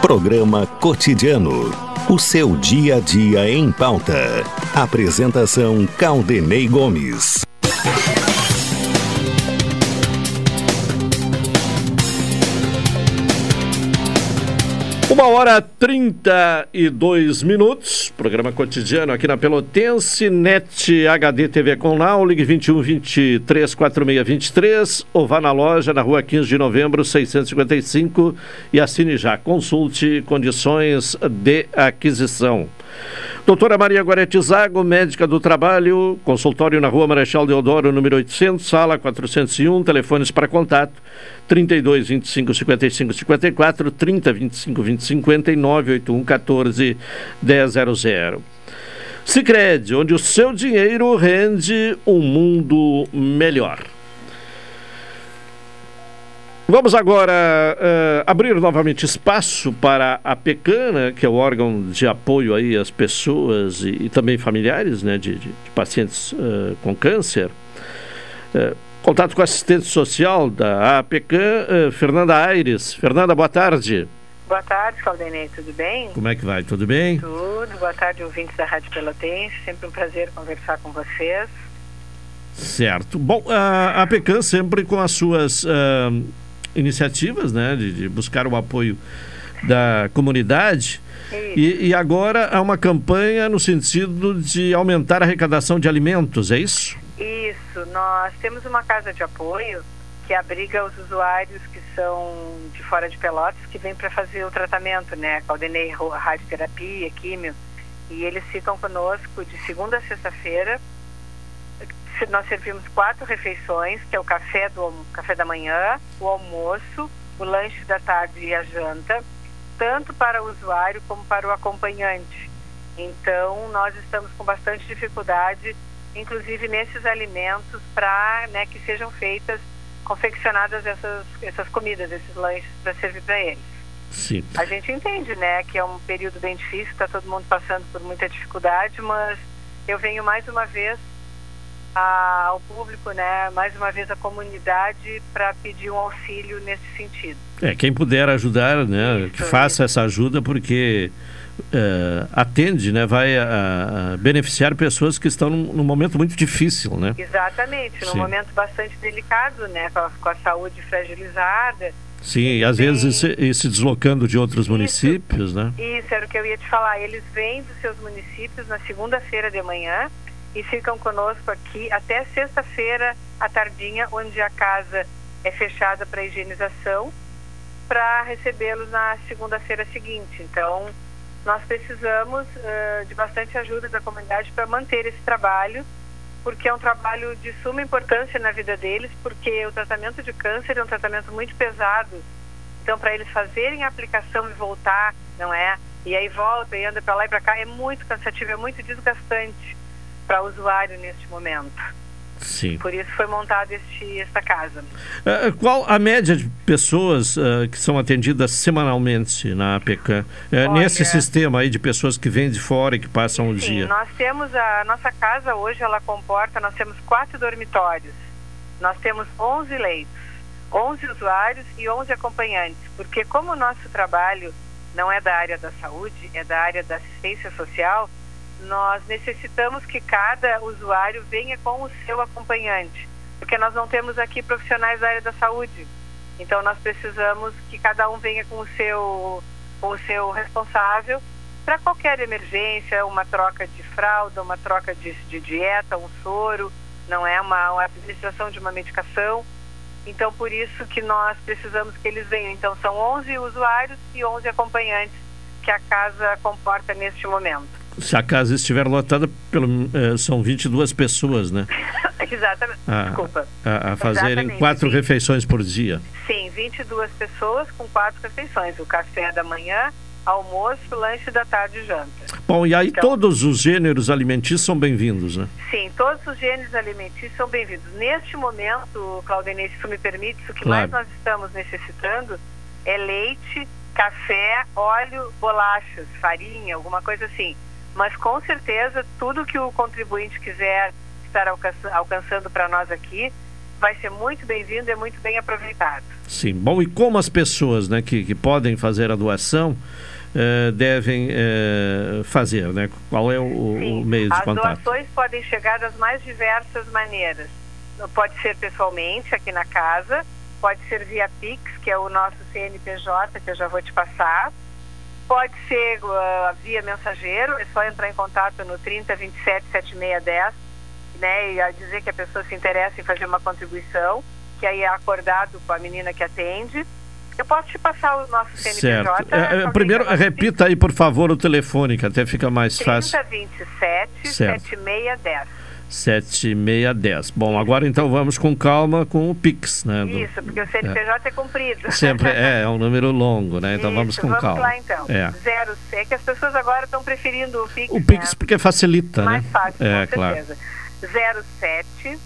Speaker 11: Programa Cotidiano. O seu dia a dia em pauta. Apresentação Caldenei Gomes.
Speaker 1: Uma hora trinta e dois minutos, programa cotidiano aqui na Pelotense, NET HD TV com ligue 21 23 46 23 ou vá na loja na rua 15 de novembro 655 e assine já. Consulte condições de aquisição. Doutora Maria Gorete Zago, médica do trabalho, consultório na rua Marechal Deodoro, número 800, sala 401, telefones para contato 32 25 55 54, 30 25 20 59, 81 14 100. Sicredi, onde o seu dinheiro rende um mundo melhor. Vamos agora uh, abrir novamente espaço para a PECANA, que é o órgão de apoio aí às pessoas e, e também familiares né, de, de, de pacientes uh, com câncer. Uh, contato com a assistente social da APECAN, Fernanda Aires. Fernanda, boa tarde.
Speaker 18: Boa tarde, Caldenei, tudo bem?
Speaker 1: Como é que vai? Tudo bem?
Speaker 18: Tudo. Boa tarde, ouvintes da Rádio Pelotense. Sempre um prazer conversar com vocês.
Speaker 1: Certo. Bom, a APECAN sempre com as suas iniciativas, né, de, de, buscar o apoio da comunidade. E, e, agora há uma campanha no sentido de aumentar a arrecadação de alimentos, é isso?
Speaker 18: Isso. Nós temos uma casa de apoio que abriga os usuários que são de fora de Pelotas, que vêm para fazer o tratamento, né? Caldenei radioterapia, químio. E eles ficam conosco de segunda a sexta-feira nós servimos quatro refeições, que é o café do café da manhã, o almoço, o lanche da tarde e a janta, tanto para o usuário como para o acompanhante. Então, nós estamos com bastante dificuldade, inclusive nesses alimentos, para né, que sejam feitas, confeccionadas essas, essas comidas, esses lanches para servir para eles.
Speaker 1: Sim.
Speaker 18: A gente entende, né, que é um período bem difícil, está todo mundo passando por muita dificuldade, mas eu venho mais uma vez a, ao público, né, mais uma vez a comunidade, para pedir um auxílio nesse sentido.
Speaker 1: É, quem puder ajudar, né,
Speaker 18: Isso,
Speaker 1: que faça essa ajuda, porque eh, atende, né, vai a, a beneficiar pessoas que estão num, num momento muito difícil, né?
Speaker 18: Exatamente, num
Speaker 1: Sim.
Speaker 18: momento bastante delicado, né, com a, com a saúde fragilizada.
Speaker 1: Sim, e às vezes e se deslocando de outros municípios, né?
Speaker 18: Isso era o que eu ia te falar. Eles vêm dos seus municípios na segunda-feira de manhã e ficam conosco aqui até sexta-feira à tardinha, onde a casa é fechada para higienização, para recebê-los na segunda-feira seguinte. Então, nós precisamos eh, de bastante ajuda da comunidade para manter esse trabalho, porque é um trabalho de suma importância na vida deles, porque o tratamento de câncer é um tratamento muito pesado. Então, para eles fazerem a aplicação e voltar, não é? E aí volta e anda para lá e para cá, é muito cansativo, é muito desgastante para o usuário neste momento.
Speaker 1: Sim.
Speaker 18: Por isso foi montada esta casa.
Speaker 1: Eh, qual a média de pessoas eh, que são atendidas semanalmente na APECAM? Eh,
Speaker 18: Olha-
Speaker 1: nesse sistema aí de pessoas que vêm de fora e que passam o
Speaker 18: Sim,
Speaker 1: dia?
Speaker 18: nós temos a nossa casa hoje, ela comporta, nós temos quatro dormitórios, nós temos 11 leitos, 11 usuários e 11 acompanhantes, porque como o nosso trabalho não é da área da saúde, é da área da assistência social, nós necessitamos que cada usuário venha com o seu acompanhante, porque nós não temos aqui profissionais da área da saúde. Então nós precisamos que cada um venha com o seu, com o seu responsável para qualquer emergência, uma troca de fralda, uma troca de, de dieta, um soro, não é uma, uma administração de uma medicação. Então por isso que nós precisamos que eles venham. Então são 11 usuários e 11 acompanhantes que a casa comporta neste momento.
Speaker 1: Se a casa estiver lotada, pelo, eh, são 22 pessoas, né?
Speaker 18: Exatamente.
Speaker 1: A,
Speaker 18: Desculpa.
Speaker 1: a, a fazerem
Speaker 18: Exatamente,
Speaker 1: quatro refeições por dia.
Speaker 18: Sim, 22 pessoas com quatro refeições. O café da manhã, almoço, lanche da tarde e janta.
Speaker 1: Bom, e aí
Speaker 18: Então-
Speaker 1: todos os gêneros alimentícios são bem-vindos, né?
Speaker 18: Sim, todos os gêneros alimentícios são bem-vindos. Neste momento, Claudinei, se tu me permite, o que
Speaker 1: Claro.
Speaker 18: mais nós estamos necessitando é leite, café, óleo, bolachas, farinha, alguma coisa assim. Mas com certeza, tudo que o contribuinte quiser estar alcança- alcançando para nós aqui vai ser muito bem-vindo e muito bem aproveitado.
Speaker 1: Sim. Bom, e como as pessoas né, que, que podem fazer a doação eh, devem eh, fazer, né? Qual é o, o meio de
Speaker 18: As
Speaker 1: contato?
Speaker 18: doações podem chegar das mais diversas maneiras. Pode ser pessoalmente aqui na casa, pode ser via Pix, que é o nosso CNPJ, que eu já vou te passar. Pode ser ah, via mensageiro, é só entrar em contato no 30 27 7610, né, e dizer que a pessoa se interessa em fazer uma contribuição, que aí é acordado com a menina que atende. Eu posso te passar o nosso CNPJ?
Speaker 1: Certo. Eh, eh,
Speaker 18: só
Speaker 1: primeiro, repita aí, por favor, o telefone, que até fica mais fácil.
Speaker 18: 3027
Speaker 1: Certo.
Speaker 18: 7610.
Speaker 1: 7610. Bom, agora então vamos com calma com o Pix, né? do-
Speaker 18: Isso, porque o CNPJ é, comprido.
Speaker 1: Sempre é, é um número longo, né? Então
Speaker 18: Isso,
Speaker 1: vamos com
Speaker 18: vamos
Speaker 1: calma.
Speaker 18: lá então.
Speaker 1: É.
Speaker 18: Zero C, que as pessoas agora estão preferindo o Pix.
Speaker 1: O Pix
Speaker 18: né?
Speaker 1: porque facilita,
Speaker 18: Mais
Speaker 1: né?
Speaker 18: fácil,
Speaker 1: é,
Speaker 18: com
Speaker 1: claro.
Speaker 18: certeza. 07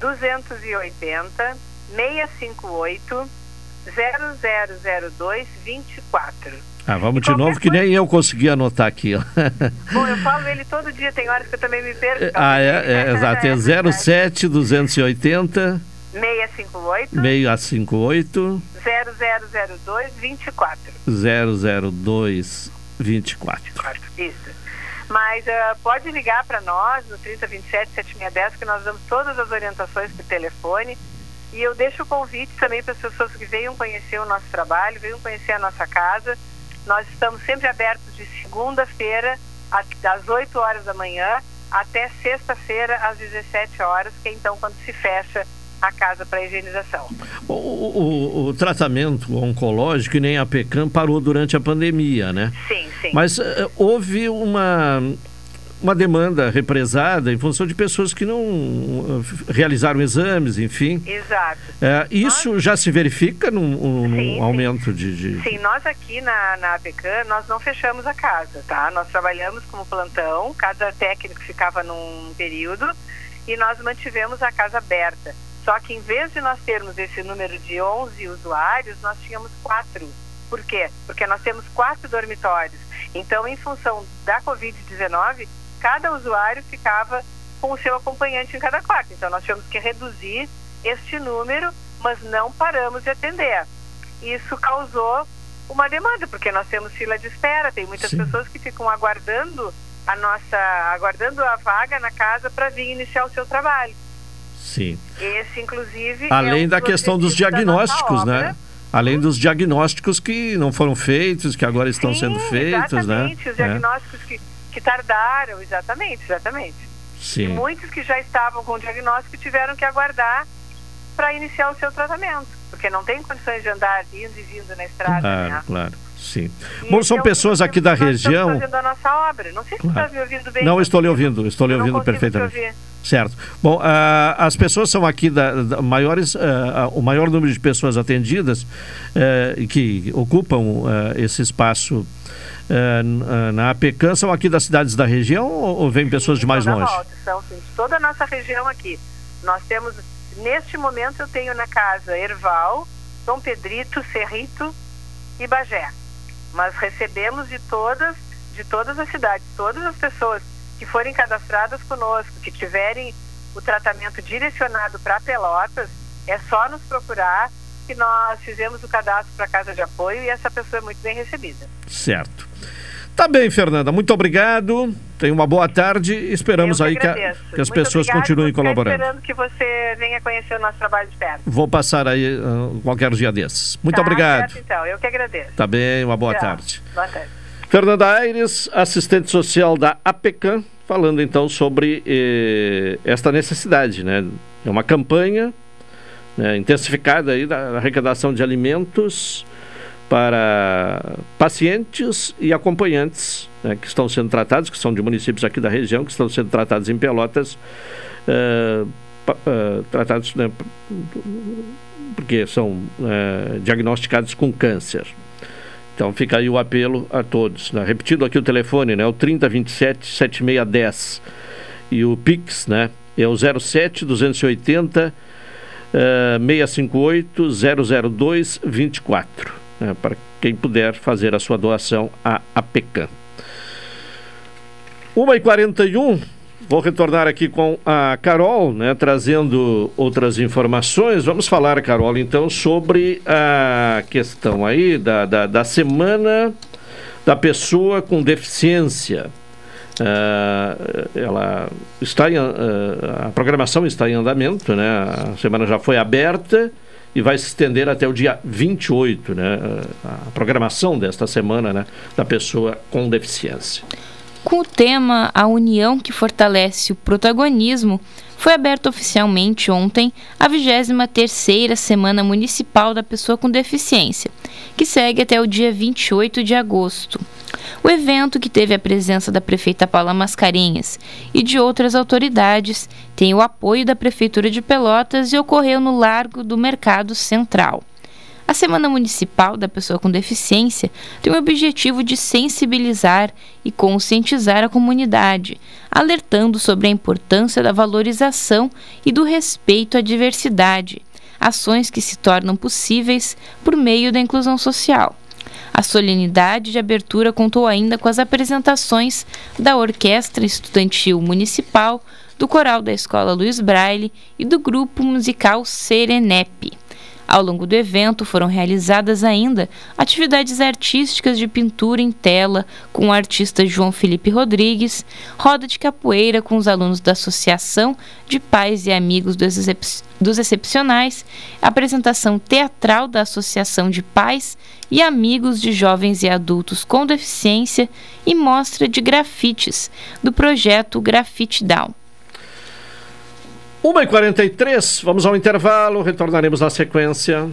Speaker 18: 280 658 0002 24.
Speaker 1: Ah, vamos de novo, que nem eu consegui anotar aqui. ó.
Speaker 18: Bom, eu falo ele todo dia, tem horas que eu também me perco.
Speaker 1: ah, é, é, exato. É 07 280
Speaker 18: 658
Speaker 1: 658
Speaker 18: 0002 24.
Speaker 1: 002 24.
Speaker 18: Isso. Mas ah, pode ligar para nós no 3027 7610 que nós damos todas as orientações por telefone. E eu deixo o convite também para as pessoas que venham conhecer o nosso trabalho, venham conhecer a nossa casa. Nós estamos sempre abertos de segunda-feira, das 8 horas da manhã, até sexta-feira, às 17 horas, que é então quando se fecha a casa para higienização.
Speaker 1: O, o- o tratamento oncológico e nem a PECAM parou durante a pandemia, né?
Speaker 18: Sim, sim.
Speaker 1: Mas eh, houve uma, uma demanda represada em função de pessoas que não eh, realizaram exames, enfim.
Speaker 18: Exato.
Speaker 1: Eh, isso já se verifica num, num-
Speaker 18: Sim, sim.
Speaker 1: aumento de, de-
Speaker 18: Sim, nós aqui na, na APECAM, nós não fechamos a casa, tá? Nós trabalhamos como plantão, cada técnico ficava num período e nós mantivemos a casa aberta. Só que em vez de nós termos esse número de 11 usuários, nós tínhamos quatro. Por quê? Porque nós temos quatro dormitórios. Então, em função da Covid-19, cada usuário ficava com o seu acompanhante em cada quarto. Então, nós tivemos que reduzir este número, mas não paramos de atender. Isso causou uma demanda, porque nós temos fila de espera, tem muitas Sim. pessoas que ficam aguardando a nossa, aguardando a vaga na casa para vir iniciar o seu trabalho.
Speaker 1: Sim.
Speaker 18: Esse, inclusive.
Speaker 1: Além
Speaker 18: é um
Speaker 1: da questão dos diagnósticos, né? Além dos diagnósticos que não foram feitos, que agora estão Sim, sendo feitos,
Speaker 18: exatamente,
Speaker 1: né?
Speaker 18: Os é. diagnósticos é. que, que tardaram, exatamente, exatamente.
Speaker 1: Sim. E
Speaker 18: muitos que já estavam com diagnóstico tiveram que aguardar para iniciar o seu tratamento, porque não tem condições de andar indo e vindo na estrada.
Speaker 1: Claro,
Speaker 18: né?
Speaker 1: claro. Sim. E Bom, são é pessoas aqui da região.
Speaker 18: fazendo a nossa obra. Não sei se claro. está me ouvindo bem.
Speaker 1: Não, estou lhe ouvindo, estou lhe ouvindo perfeitamente. Certo. Bom, uh, as pessoas são aqui da, da maiores, uh, o maior número de pessoas atendidas uh, que ocupam esse espaço na APECAN são aqui das cidades da região ou, ou vem pessoas de mais longe?
Speaker 18: Volta, são sim, de toda a nossa região aqui. Nós temos, neste momento, eu tenho na casa Erval, Dom Pedrito, Cerrito e Bagé. Mas recebemos de todas, de todas as cidades, todas as pessoas que forem cadastradas conosco, que tiverem o tratamento direcionado para Pelotas, é só nos procurar que nós fizemos o cadastro para a casa de apoio e essa pessoa é muito bem recebida.
Speaker 1: Certo. Tá bem, Fernanda. Muito obrigado. Tenha uma boa tarde. Esperamos que aí que, a, que, as muito pessoas obrigado. continuem colaborando.
Speaker 18: Esperando que você venha conhecer o nosso trabalho de perto.
Speaker 1: Vou passar aí uh, qualquer dia desses. Muito tá, obrigado.
Speaker 18: Certo, então. Eu que agradeço.
Speaker 1: Tá bem. Uma boa tarde.
Speaker 18: Boa tarde.
Speaker 1: Fernanda Aires, assistente social da APECAM, falando então sobre eh, esta necessidade, né? É uma campanha né, intensificada aí da arrecadação de alimentos para pacientes e acompanhantes né, que estão sendo tratados, que são de municípios aqui da região, que estão sendo tratados em Pelotas, uh, uh, tratados né, porque são uh, diagnosticados com câncer. Então fica aí o apelo a todos. Né? Repetindo aqui o telefone, né? O 3027 7610. E o Pix, né? É o 07 280 uh, 658 002 24. Né? Para quem puder fazer a sua doação à APECAM. 1h41. Vou retornar aqui com a Carol, né, trazendo outras informações. Vamos falar, Carol, então, sobre a questão aí da, da, da semana da pessoa com deficiência. Uh, ela está em, uh, a programação está em andamento, né? A semana já foi aberta e vai se estender até o dia 28, né? A programação desta semana, né, da pessoa com deficiência.
Speaker 3: Com o tema A União que Fortalece o Protagonismo, foi aberta oficialmente ontem a 23ª Semana Municipal da Pessoa com Deficiência, que segue até o dia 28 de agosto. O evento, que teve a presença da prefeita Paula Mascarenhas e de outras autoridades, tem o apoio da Prefeitura de Pelotas e ocorreu no Largo do Mercado Central. A Semana Municipal da Pessoa com Deficiência tem o objetivo de sensibilizar e conscientizar a comunidade, alertando sobre a importância da valorização e do respeito à diversidade, ações que se tornam possíveis por meio da inclusão social. A solenidade de abertura contou ainda com as apresentações da Orquestra Estudantil Municipal, do Coral da Escola Luiz Braille e do grupo musical Serenep. Ao longo do evento foram realizadas ainda atividades artísticas de pintura em tela com o artista João Felipe Rodrigues, roda de capoeira com os alunos da Associação de Pais e Amigos dos, Excep dos Excepcionais, apresentação teatral da Associação de Pais e Amigos de Jovens e Adultos com Deficiência e mostra de grafites do projeto Grafite Down.
Speaker 1: 1h43, vamos ao intervalo, retornaremos na sequência.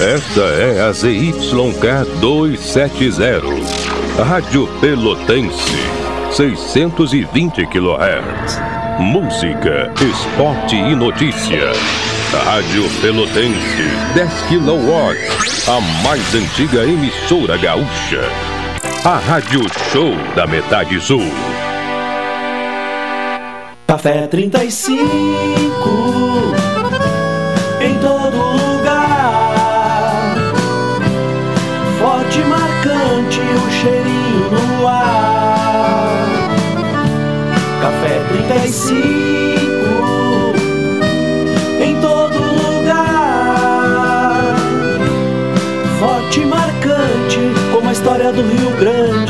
Speaker 5: Esta é a ZYK 270, Rádio Pelotense, 620 kHz. Música, esporte e notícia. Rádio Pelotense, 10 kW, a mais antiga emissora gaúcha a Rádio Show da Metade Sul.
Speaker 19: Café 35 do Rio Grande.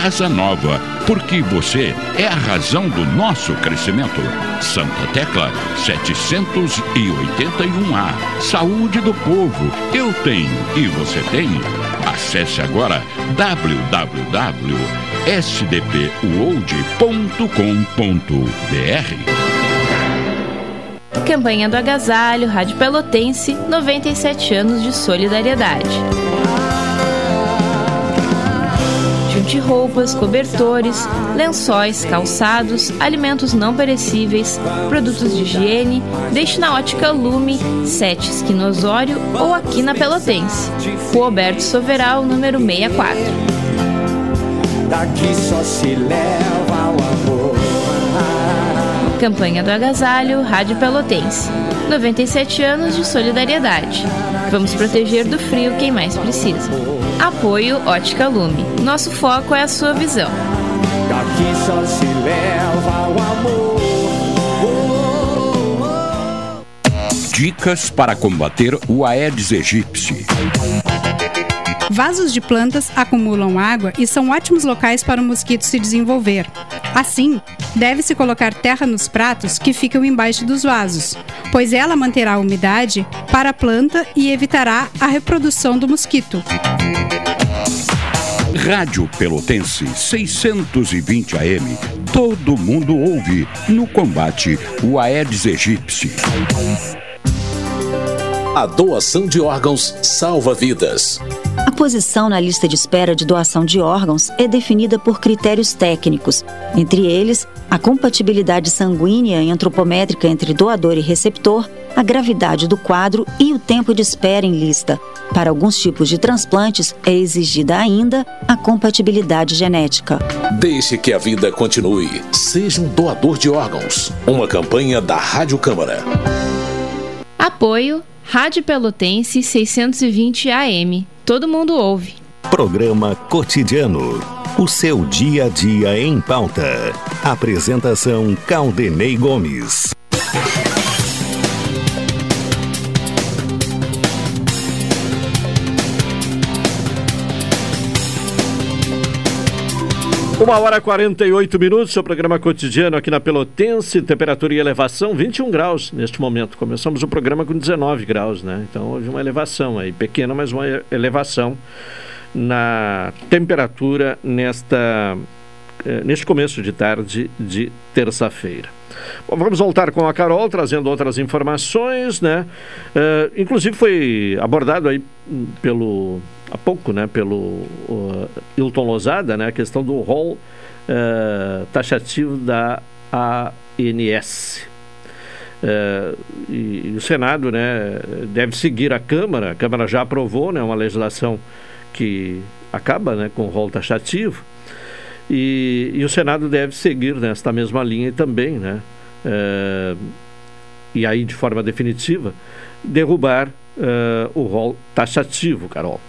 Speaker 13: nova, porque você é a razão do nosso crescimento. Santa Tecla 781A. Saúde do povo, eu tenho e você tem. Acesse agora www.sdpworld.com.br.
Speaker 3: Campanha do Agasalho, Rádio Pelotense, 97 anos de solidariedade. Junte roupas, cobertores, lençóis, calçados, alimentos não perecíveis, produtos de higiene, deixe na ótica Lume, 7 Esquina Osório ou aqui na Pelotense. Rua Alberto Soveral, número 64.
Speaker 19: Daqui só se leva o amor.
Speaker 3: Campanha do Agasalho, Rádio Pelotense. 97 anos de solidariedade. Vamos proteger do frio quem mais precisa. Apoio Ótica Lume. Nosso foco é a sua visão.
Speaker 19: Daqui só se leva o amor.
Speaker 13: Dicas para combater o Aedes aegypti.
Speaker 20: Vasos de plantas acumulam água e são ótimos locais para o mosquito se desenvolver. Assim, deve-se colocar terra nos pratos que ficam embaixo dos vasos, pois ela manterá a umidade para a planta e evitará a reprodução do mosquito.
Speaker 13: Rádio Pelotense 620 AM. Todo mundo ouve no combate o Aedes aegypti.
Speaker 21: A doação de órgãos salva vidas.
Speaker 22: A posição na lista de espera de doação de órgãos é definida por critérios técnicos, entre eles a compatibilidade sanguínea e antropométrica entre doador e receptor, a gravidade do quadro e o tempo de espera em lista. Para alguns tipos de transplantes é exigida ainda a compatibilidade genética.
Speaker 21: Deixe que a vida continue. Seja um doador de órgãos. Uma campanha da Rádio Câmara.
Speaker 3: Apoio Rádio Pelotense 620 AM. Todo mundo ouve.
Speaker 11: Programa Cotidiano. O seu dia a dia em pauta. Apresentação Caldenei Gomes.
Speaker 1: Uma hora e 48 minutos, seu programa cotidiano aqui na Pelotense, temperatura e elevação 21 graus neste momento. Começamos o programa com 19 graus, né? Então houve uma elevação aí, pequena, mas uma elevação na temperatura nesta, eh, neste começo de tarde de terça-feira. Vamos voltar com a Carol, trazendo outras informações, né? Uh, inclusive foi abordado aí pelo há pouco, né, pelo uh, Hilton Lozada, né, a questão do rol uh, taxativo da ANS. É, e, e, o Senado né, deve seguir a Câmara. A Câmara já aprovou né, uma legislação que acaba né, com o rol taxativo. E, e o Senado deve seguir nesta mesma linha também, né? É, e aí de forma definitiva, derrubar uh, o rol taxativo, Carol.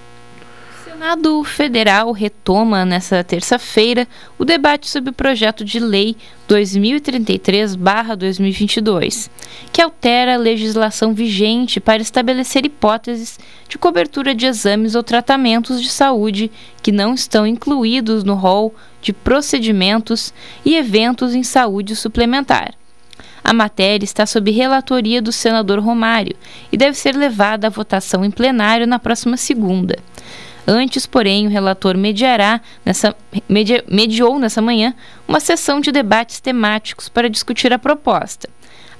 Speaker 3: Senado Federal retoma nesta terça-feira o debate sobre o projeto de lei 2033-2022, que altera a legislação vigente para estabelecer hipóteses de cobertura de exames ou tratamentos de saúde que não estão incluídos no rol de procedimentos e eventos em saúde suplementar. A matéria está sob relatoria do senador Romário e deve ser levada à votação em plenário na próxima segunda. Antes, porém, o relator mediará nessa, media, mediou nessa manhã uma sessão de debates temáticos para discutir a proposta.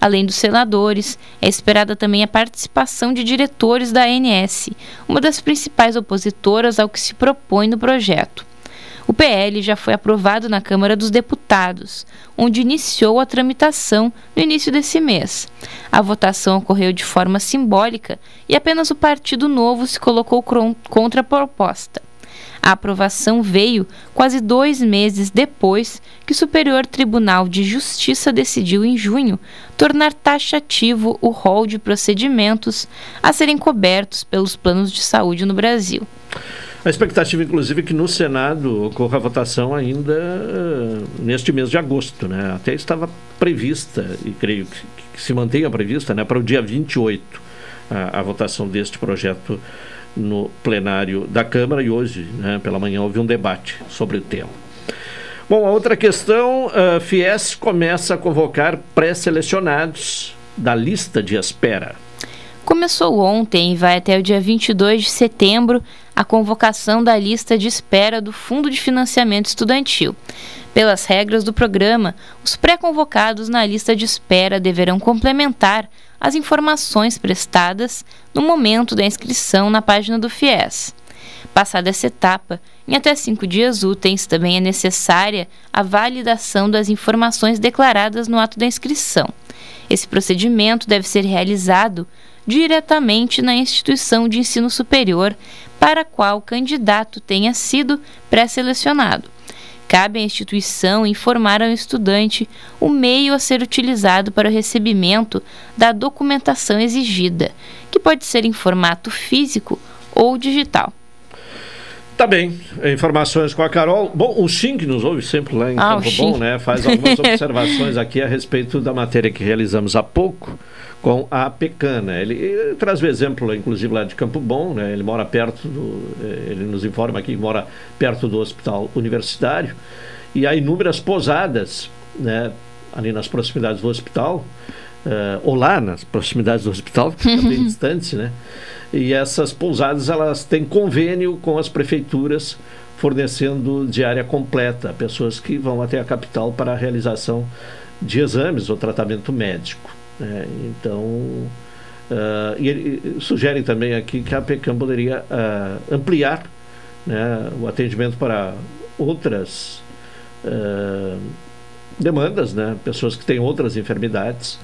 Speaker 3: Além dos senadores, é esperada também a participação de diretores da ANS, uma das principais opositoras ao que se propõe no projeto. O PL já foi aprovado na Câmara dos Deputados, onde iniciou a tramitação no início desse mês. A votação ocorreu de forma simbólica e apenas o Partido Novo se colocou contra a proposta. A aprovação veio quase dois meses depois que o Superior Tribunal de Justiça decidiu, em junho, tornar taxativo o rol de procedimentos a serem cobertos pelos planos de saúde no Brasil.
Speaker 1: A expectativa, inclusive, é que no Senado ocorra a votação ainda uh, neste mês de agosto. Né? Até estava prevista, e creio que, que se mantenha prevista, né, para o dia 28, a, a votação deste projeto no plenário da Câmara. E hoje, né, pela manhã, houve um debate sobre o tema. Bom, a outra questão, a uh, Fies começa a convocar pré-selecionados da lista de espera.
Speaker 3: Começou ontem e vai até o dia 22 de setembro a convocação da lista de espera do Fundo de Financiamento Estudantil. Pelas regras do programa, os pré-convocados na lista de espera deverão complementar as informações prestadas no momento da inscrição na página do FIES. Passada essa etapa, em até cinco dias úteis, também é necessária a validação das informações declaradas no ato da inscrição. Esse procedimento deve ser realizado diretamente na instituição de ensino superior para a qual o candidato tenha sido pré-selecionado. Cabe à instituição informar ao estudante o meio a ser utilizado para o recebimento da documentação exigida, que pode ser em formato físico ou digital.
Speaker 1: Tá bem, informações com a Carol. Bom, o Xing que nos ouve sempre lá em ah, Campo Bom, né? Faz algumas observações aqui a respeito da matéria que realizamos há pouco com a Pecana. Ele, ele traz o exemplo, inclusive, lá de Campo Bom, né? ele mora perto do. Eh, ele nos informa aqui que mora perto do hospital universitário, e há inúmeras pousadas né? ali nas proximidades do hospital, uh, ou lá nas proximidades do hospital, que fica bem distante, né? E essas pousadas elas têm convênio com as prefeituras fornecendo diária completa a pessoas que vão até a capital para a realização de exames ou tratamento médico. Né? Então, uh, e ele sugere também aqui que a PECAM poderia uh, ampliar né, o atendimento para outras uh, demandas, né, pessoas que têm outras enfermidades,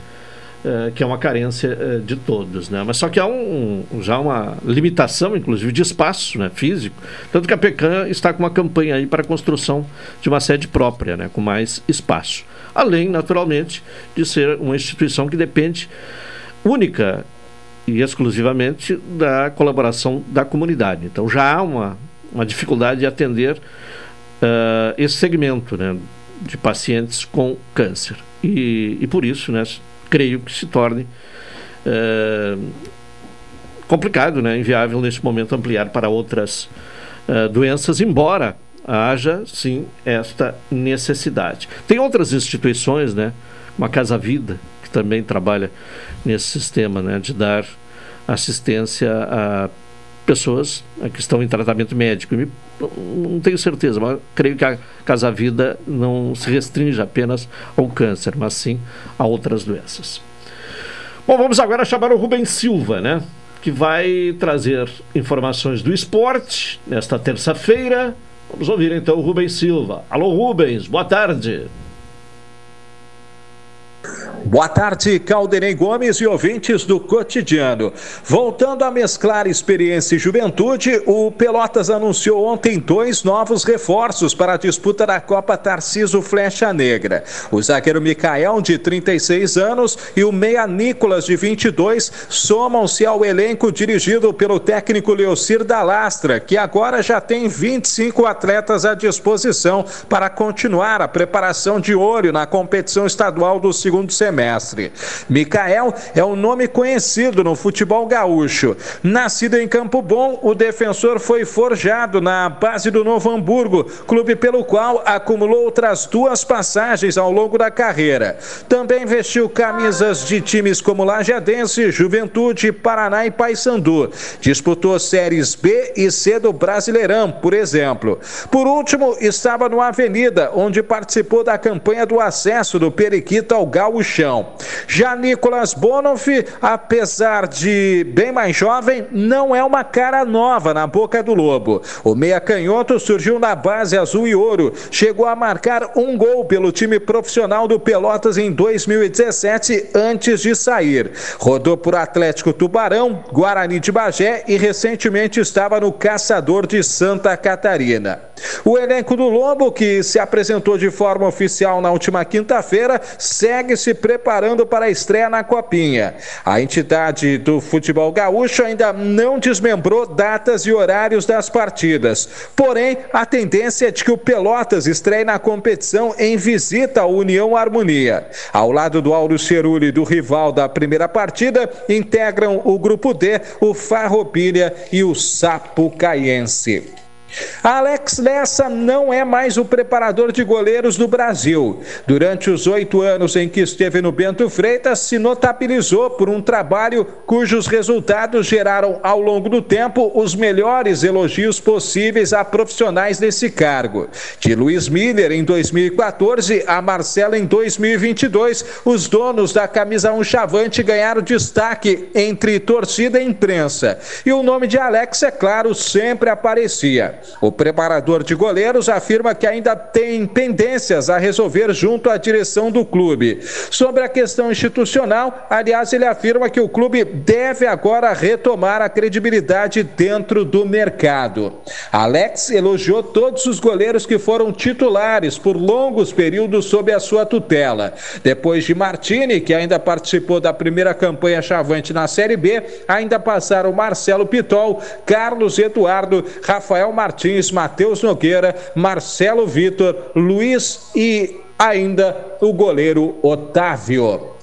Speaker 1: que é uma carência de todos. Né? Mas só que há um, já uma limitação, inclusive, de espaço né, físico, tanto que a PECAM está com uma campanha aí para a construção de uma sede própria, né, com mais espaço além, naturalmente, de ser uma instituição que depende única e exclusivamente da colaboração da comunidade. Então já há uma, uma dificuldade de atender uh, esse segmento né, de pacientes com câncer. E, e por isso, né, creio que se torne uh, complicado, né, inviável nesse momento ampliar para outras uh, doenças, embora haja sim esta necessidade. Tem outras instituições, né? Uma Casa Vida, que também trabalha nesse sistema, né? De dar assistência a pessoas que estão em tratamento médico. Não tenho certeza, mas creio que a Casa Vida não se restringe apenas ao câncer, mas sim a outras doenças. Bom, vamos agora chamar o Rubens Silva, né? Que vai trazer informações do esporte nesta terça-feira Vamos ouvir então o Rubens Silva. Alô, Rubens, boa tarde.
Speaker 23: Boa tarde, Caldenei Gomes e ouvintes do cotidiano. Voltando a mesclar experiência e juventude, o Pelotas anunciou ontem dois novos reforços para a disputa da Copa Tarciso Flecha Negra. O zagueiro Micael, de 36 anos, e o meia Nicolas, de 22, somam-se ao elenco dirigido pelo técnico Leocir da Lastra, que agora já tem 25 atletas à disposição para continuar a preparação de olho na competição estadual do segundo semestre semestre. Micael é um nome conhecido no futebol gaúcho. Nascido em Campo Bom, o defensor foi forjado na base do Novo Hamburgo, clube pelo qual acumulou outras duas passagens ao longo da carreira. Também vestiu camisas de times como Lajadense, Juventude, Paraná e Paysandu. Disputou séries B e C do Brasileirão, por exemplo. Por último, estava no Avenida, onde participou da campanha do acesso do Periquito ao Gaúcho chão. Já Nicolas Bonoff, apesar de bem mais jovem, não é uma cara nova na boca do Lobo. O meia canhoto surgiu na base azul e ouro, chegou a marcar um gol pelo time profissional do Pelotas em 2017 antes de sair. Rodou por Atlético Tubarão, Guarani de Bagé e recentemente estava no Caçador de Santa Catarina. O elenco do Lobo, que se apresentou de forma oficial na última quinta-feira, segue se preparando para a estreia na Copinha. A entidade do futebol gaúcho ainda não desmembrou datas e horários das partidas. Porém, a tendência é de que o Pelotas estreie na competição em visita ao União Harmonia. Ao lado do Auro Cerulli do rival da primeira partida, integram o grupo D, o Farroupilha e o Sapucaiense. Alex Lessa não é mais o preparador de goleiros do Brasil. Durante os oito anos em que esteve no Bento Freitas, se notabilizou por um trabalho cujos resultados geraram ao longo do tempo os melhores elogios possíveis a profissionais desse cargo. De Luiz Miller em 2014 a Marcelo em 2022, os donos da camisa 1 Chavante ganharam destaque entre torcida e imprensa. E o nome de Alex, é claro, sempre aparecia. O preparador de goleiros afirma que ainda tem pendências a resolver junto à direção do clube. Sobre a questão institucional, aliás, ele afirma que o clube deve agora retomar a credibilidade dentro do mercado. Alex elogiou todos os goleiros que foram titulares por longos períodos sob a sua tutela. Depois de Martini, que ainda participou da primeira campanha chavante na Série B, ainda passaram Marcelo Pitol, Carlos Eduardo, Rafael Martins Martins, Matheus Nogueira, Marcelo Vitor, Luiz e ainda o goleiro Otávio.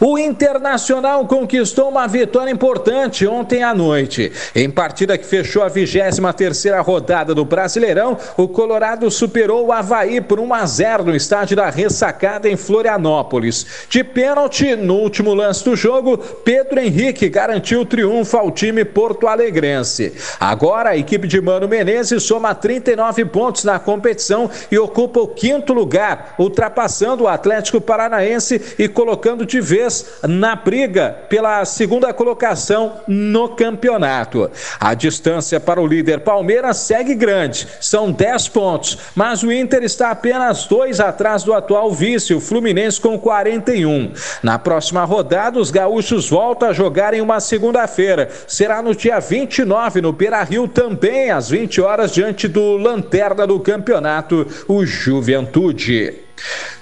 Speaker 23: O Internacional conquistou uma vitória importante ontem à noite. Em partida que fechou a 23ª rodada do Brasileirão, o Colorado superou o Havaí por 1 a 0 no estádio da Ressacada em Florianópolis. De pênalti, no último lance do jogo, Pedro Henrique garantiu o triunfo ao time porto-alegrense. Agora, a equipe de Mano Menezes soma 39 pontos na competição e ocupa o quinto lugar, ultrapassando o Atlético Paranaense e colocando de de vez na briga pela segunda colocação no campeonato. A distância para o líder Palmeiras segue grande, são 10 pontos, mas o Inter está apenas dois atrás do atual vice, o Fluminense, com 41. Na próxima rodada, os gaúchos voltam a jogar em uma segunda-feira. Será no dia 29, no Beira Rio, também às 20 horas, diante do Lanterna do campeonato, o Juventude.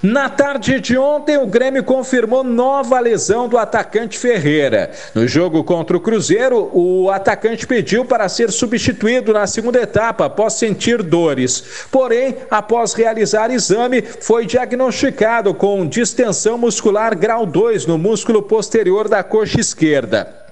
Speaker 23: Na tarde de ontem, o Grêmio confirmou nova lesão do atacante Ferreira. No jogo contra o Cruzeiro, o atacante pediu para ser substituído na segunda etapa após sentir dores. Porém, após realizar exame, foi diagnosticado com distensão muscular grau 2 no músculo posterior da coxa esquerda.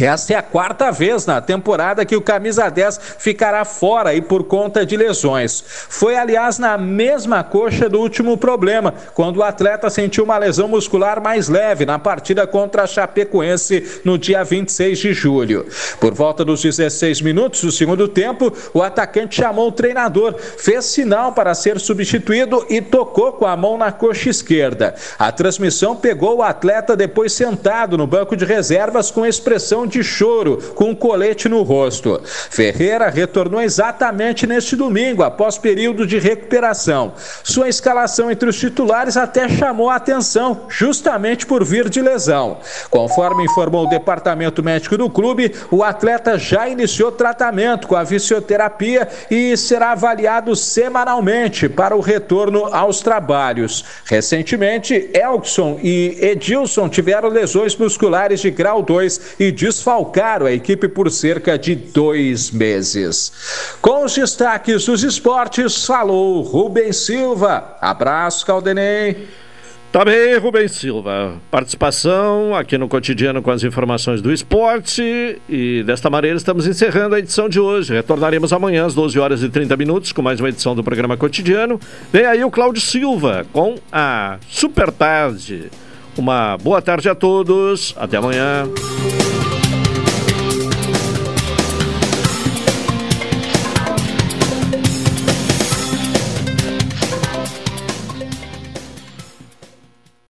Speaker 23: Esta é a quarta vez na temporada que o camisa 10 ficará fora e por conta de lesões. Foi, aliás, na mesma coxa do último problema, quando o atleta sentiu uma lesão muscular mais leve na partida contra a Chapecoense no dia 26 de julho. Por volta dos 16 minutos do segundo tempo, o atacante chamou o treinador, fez sinal para ser substituído e tocou com a mão na coxa esquerda. A transmissão pegou o atleta depois sentado no banco de reservas com expressão posição de choro, com um colete no rosto. Ferreira retornou exatamente neste domingo, após período de recuperação. Sua escalação entre os titulares até chamou a atenção, justamente por vir de lesão. Conforme informou o departamento médico do clube, o atleta já iniciou tratamento com a fisioterapia e será avaliado semanalmente para o retorno aos trabalhos. Recentemente, Elkson e Edilson tiveram lesões musculares de grau 2 e desfalcaram a equipe por cerca de dois meses. Com os destaques dos esportes, falou Rubens Silva. Abraço, Caldenei.
Speaker 1: Tá bem, Rubens Silva. Participação aqui no cotidiano com as informações do esporte. E desta maneira estamos encerrando a edição de hoje. Retornaremos amanhã às 12 horas e 30 minutos com mais uma edição do programa cotidiano. Vem aí o Cláudio Silva com a Super Tarde. Uma boa tarde a todos. Até amanhã.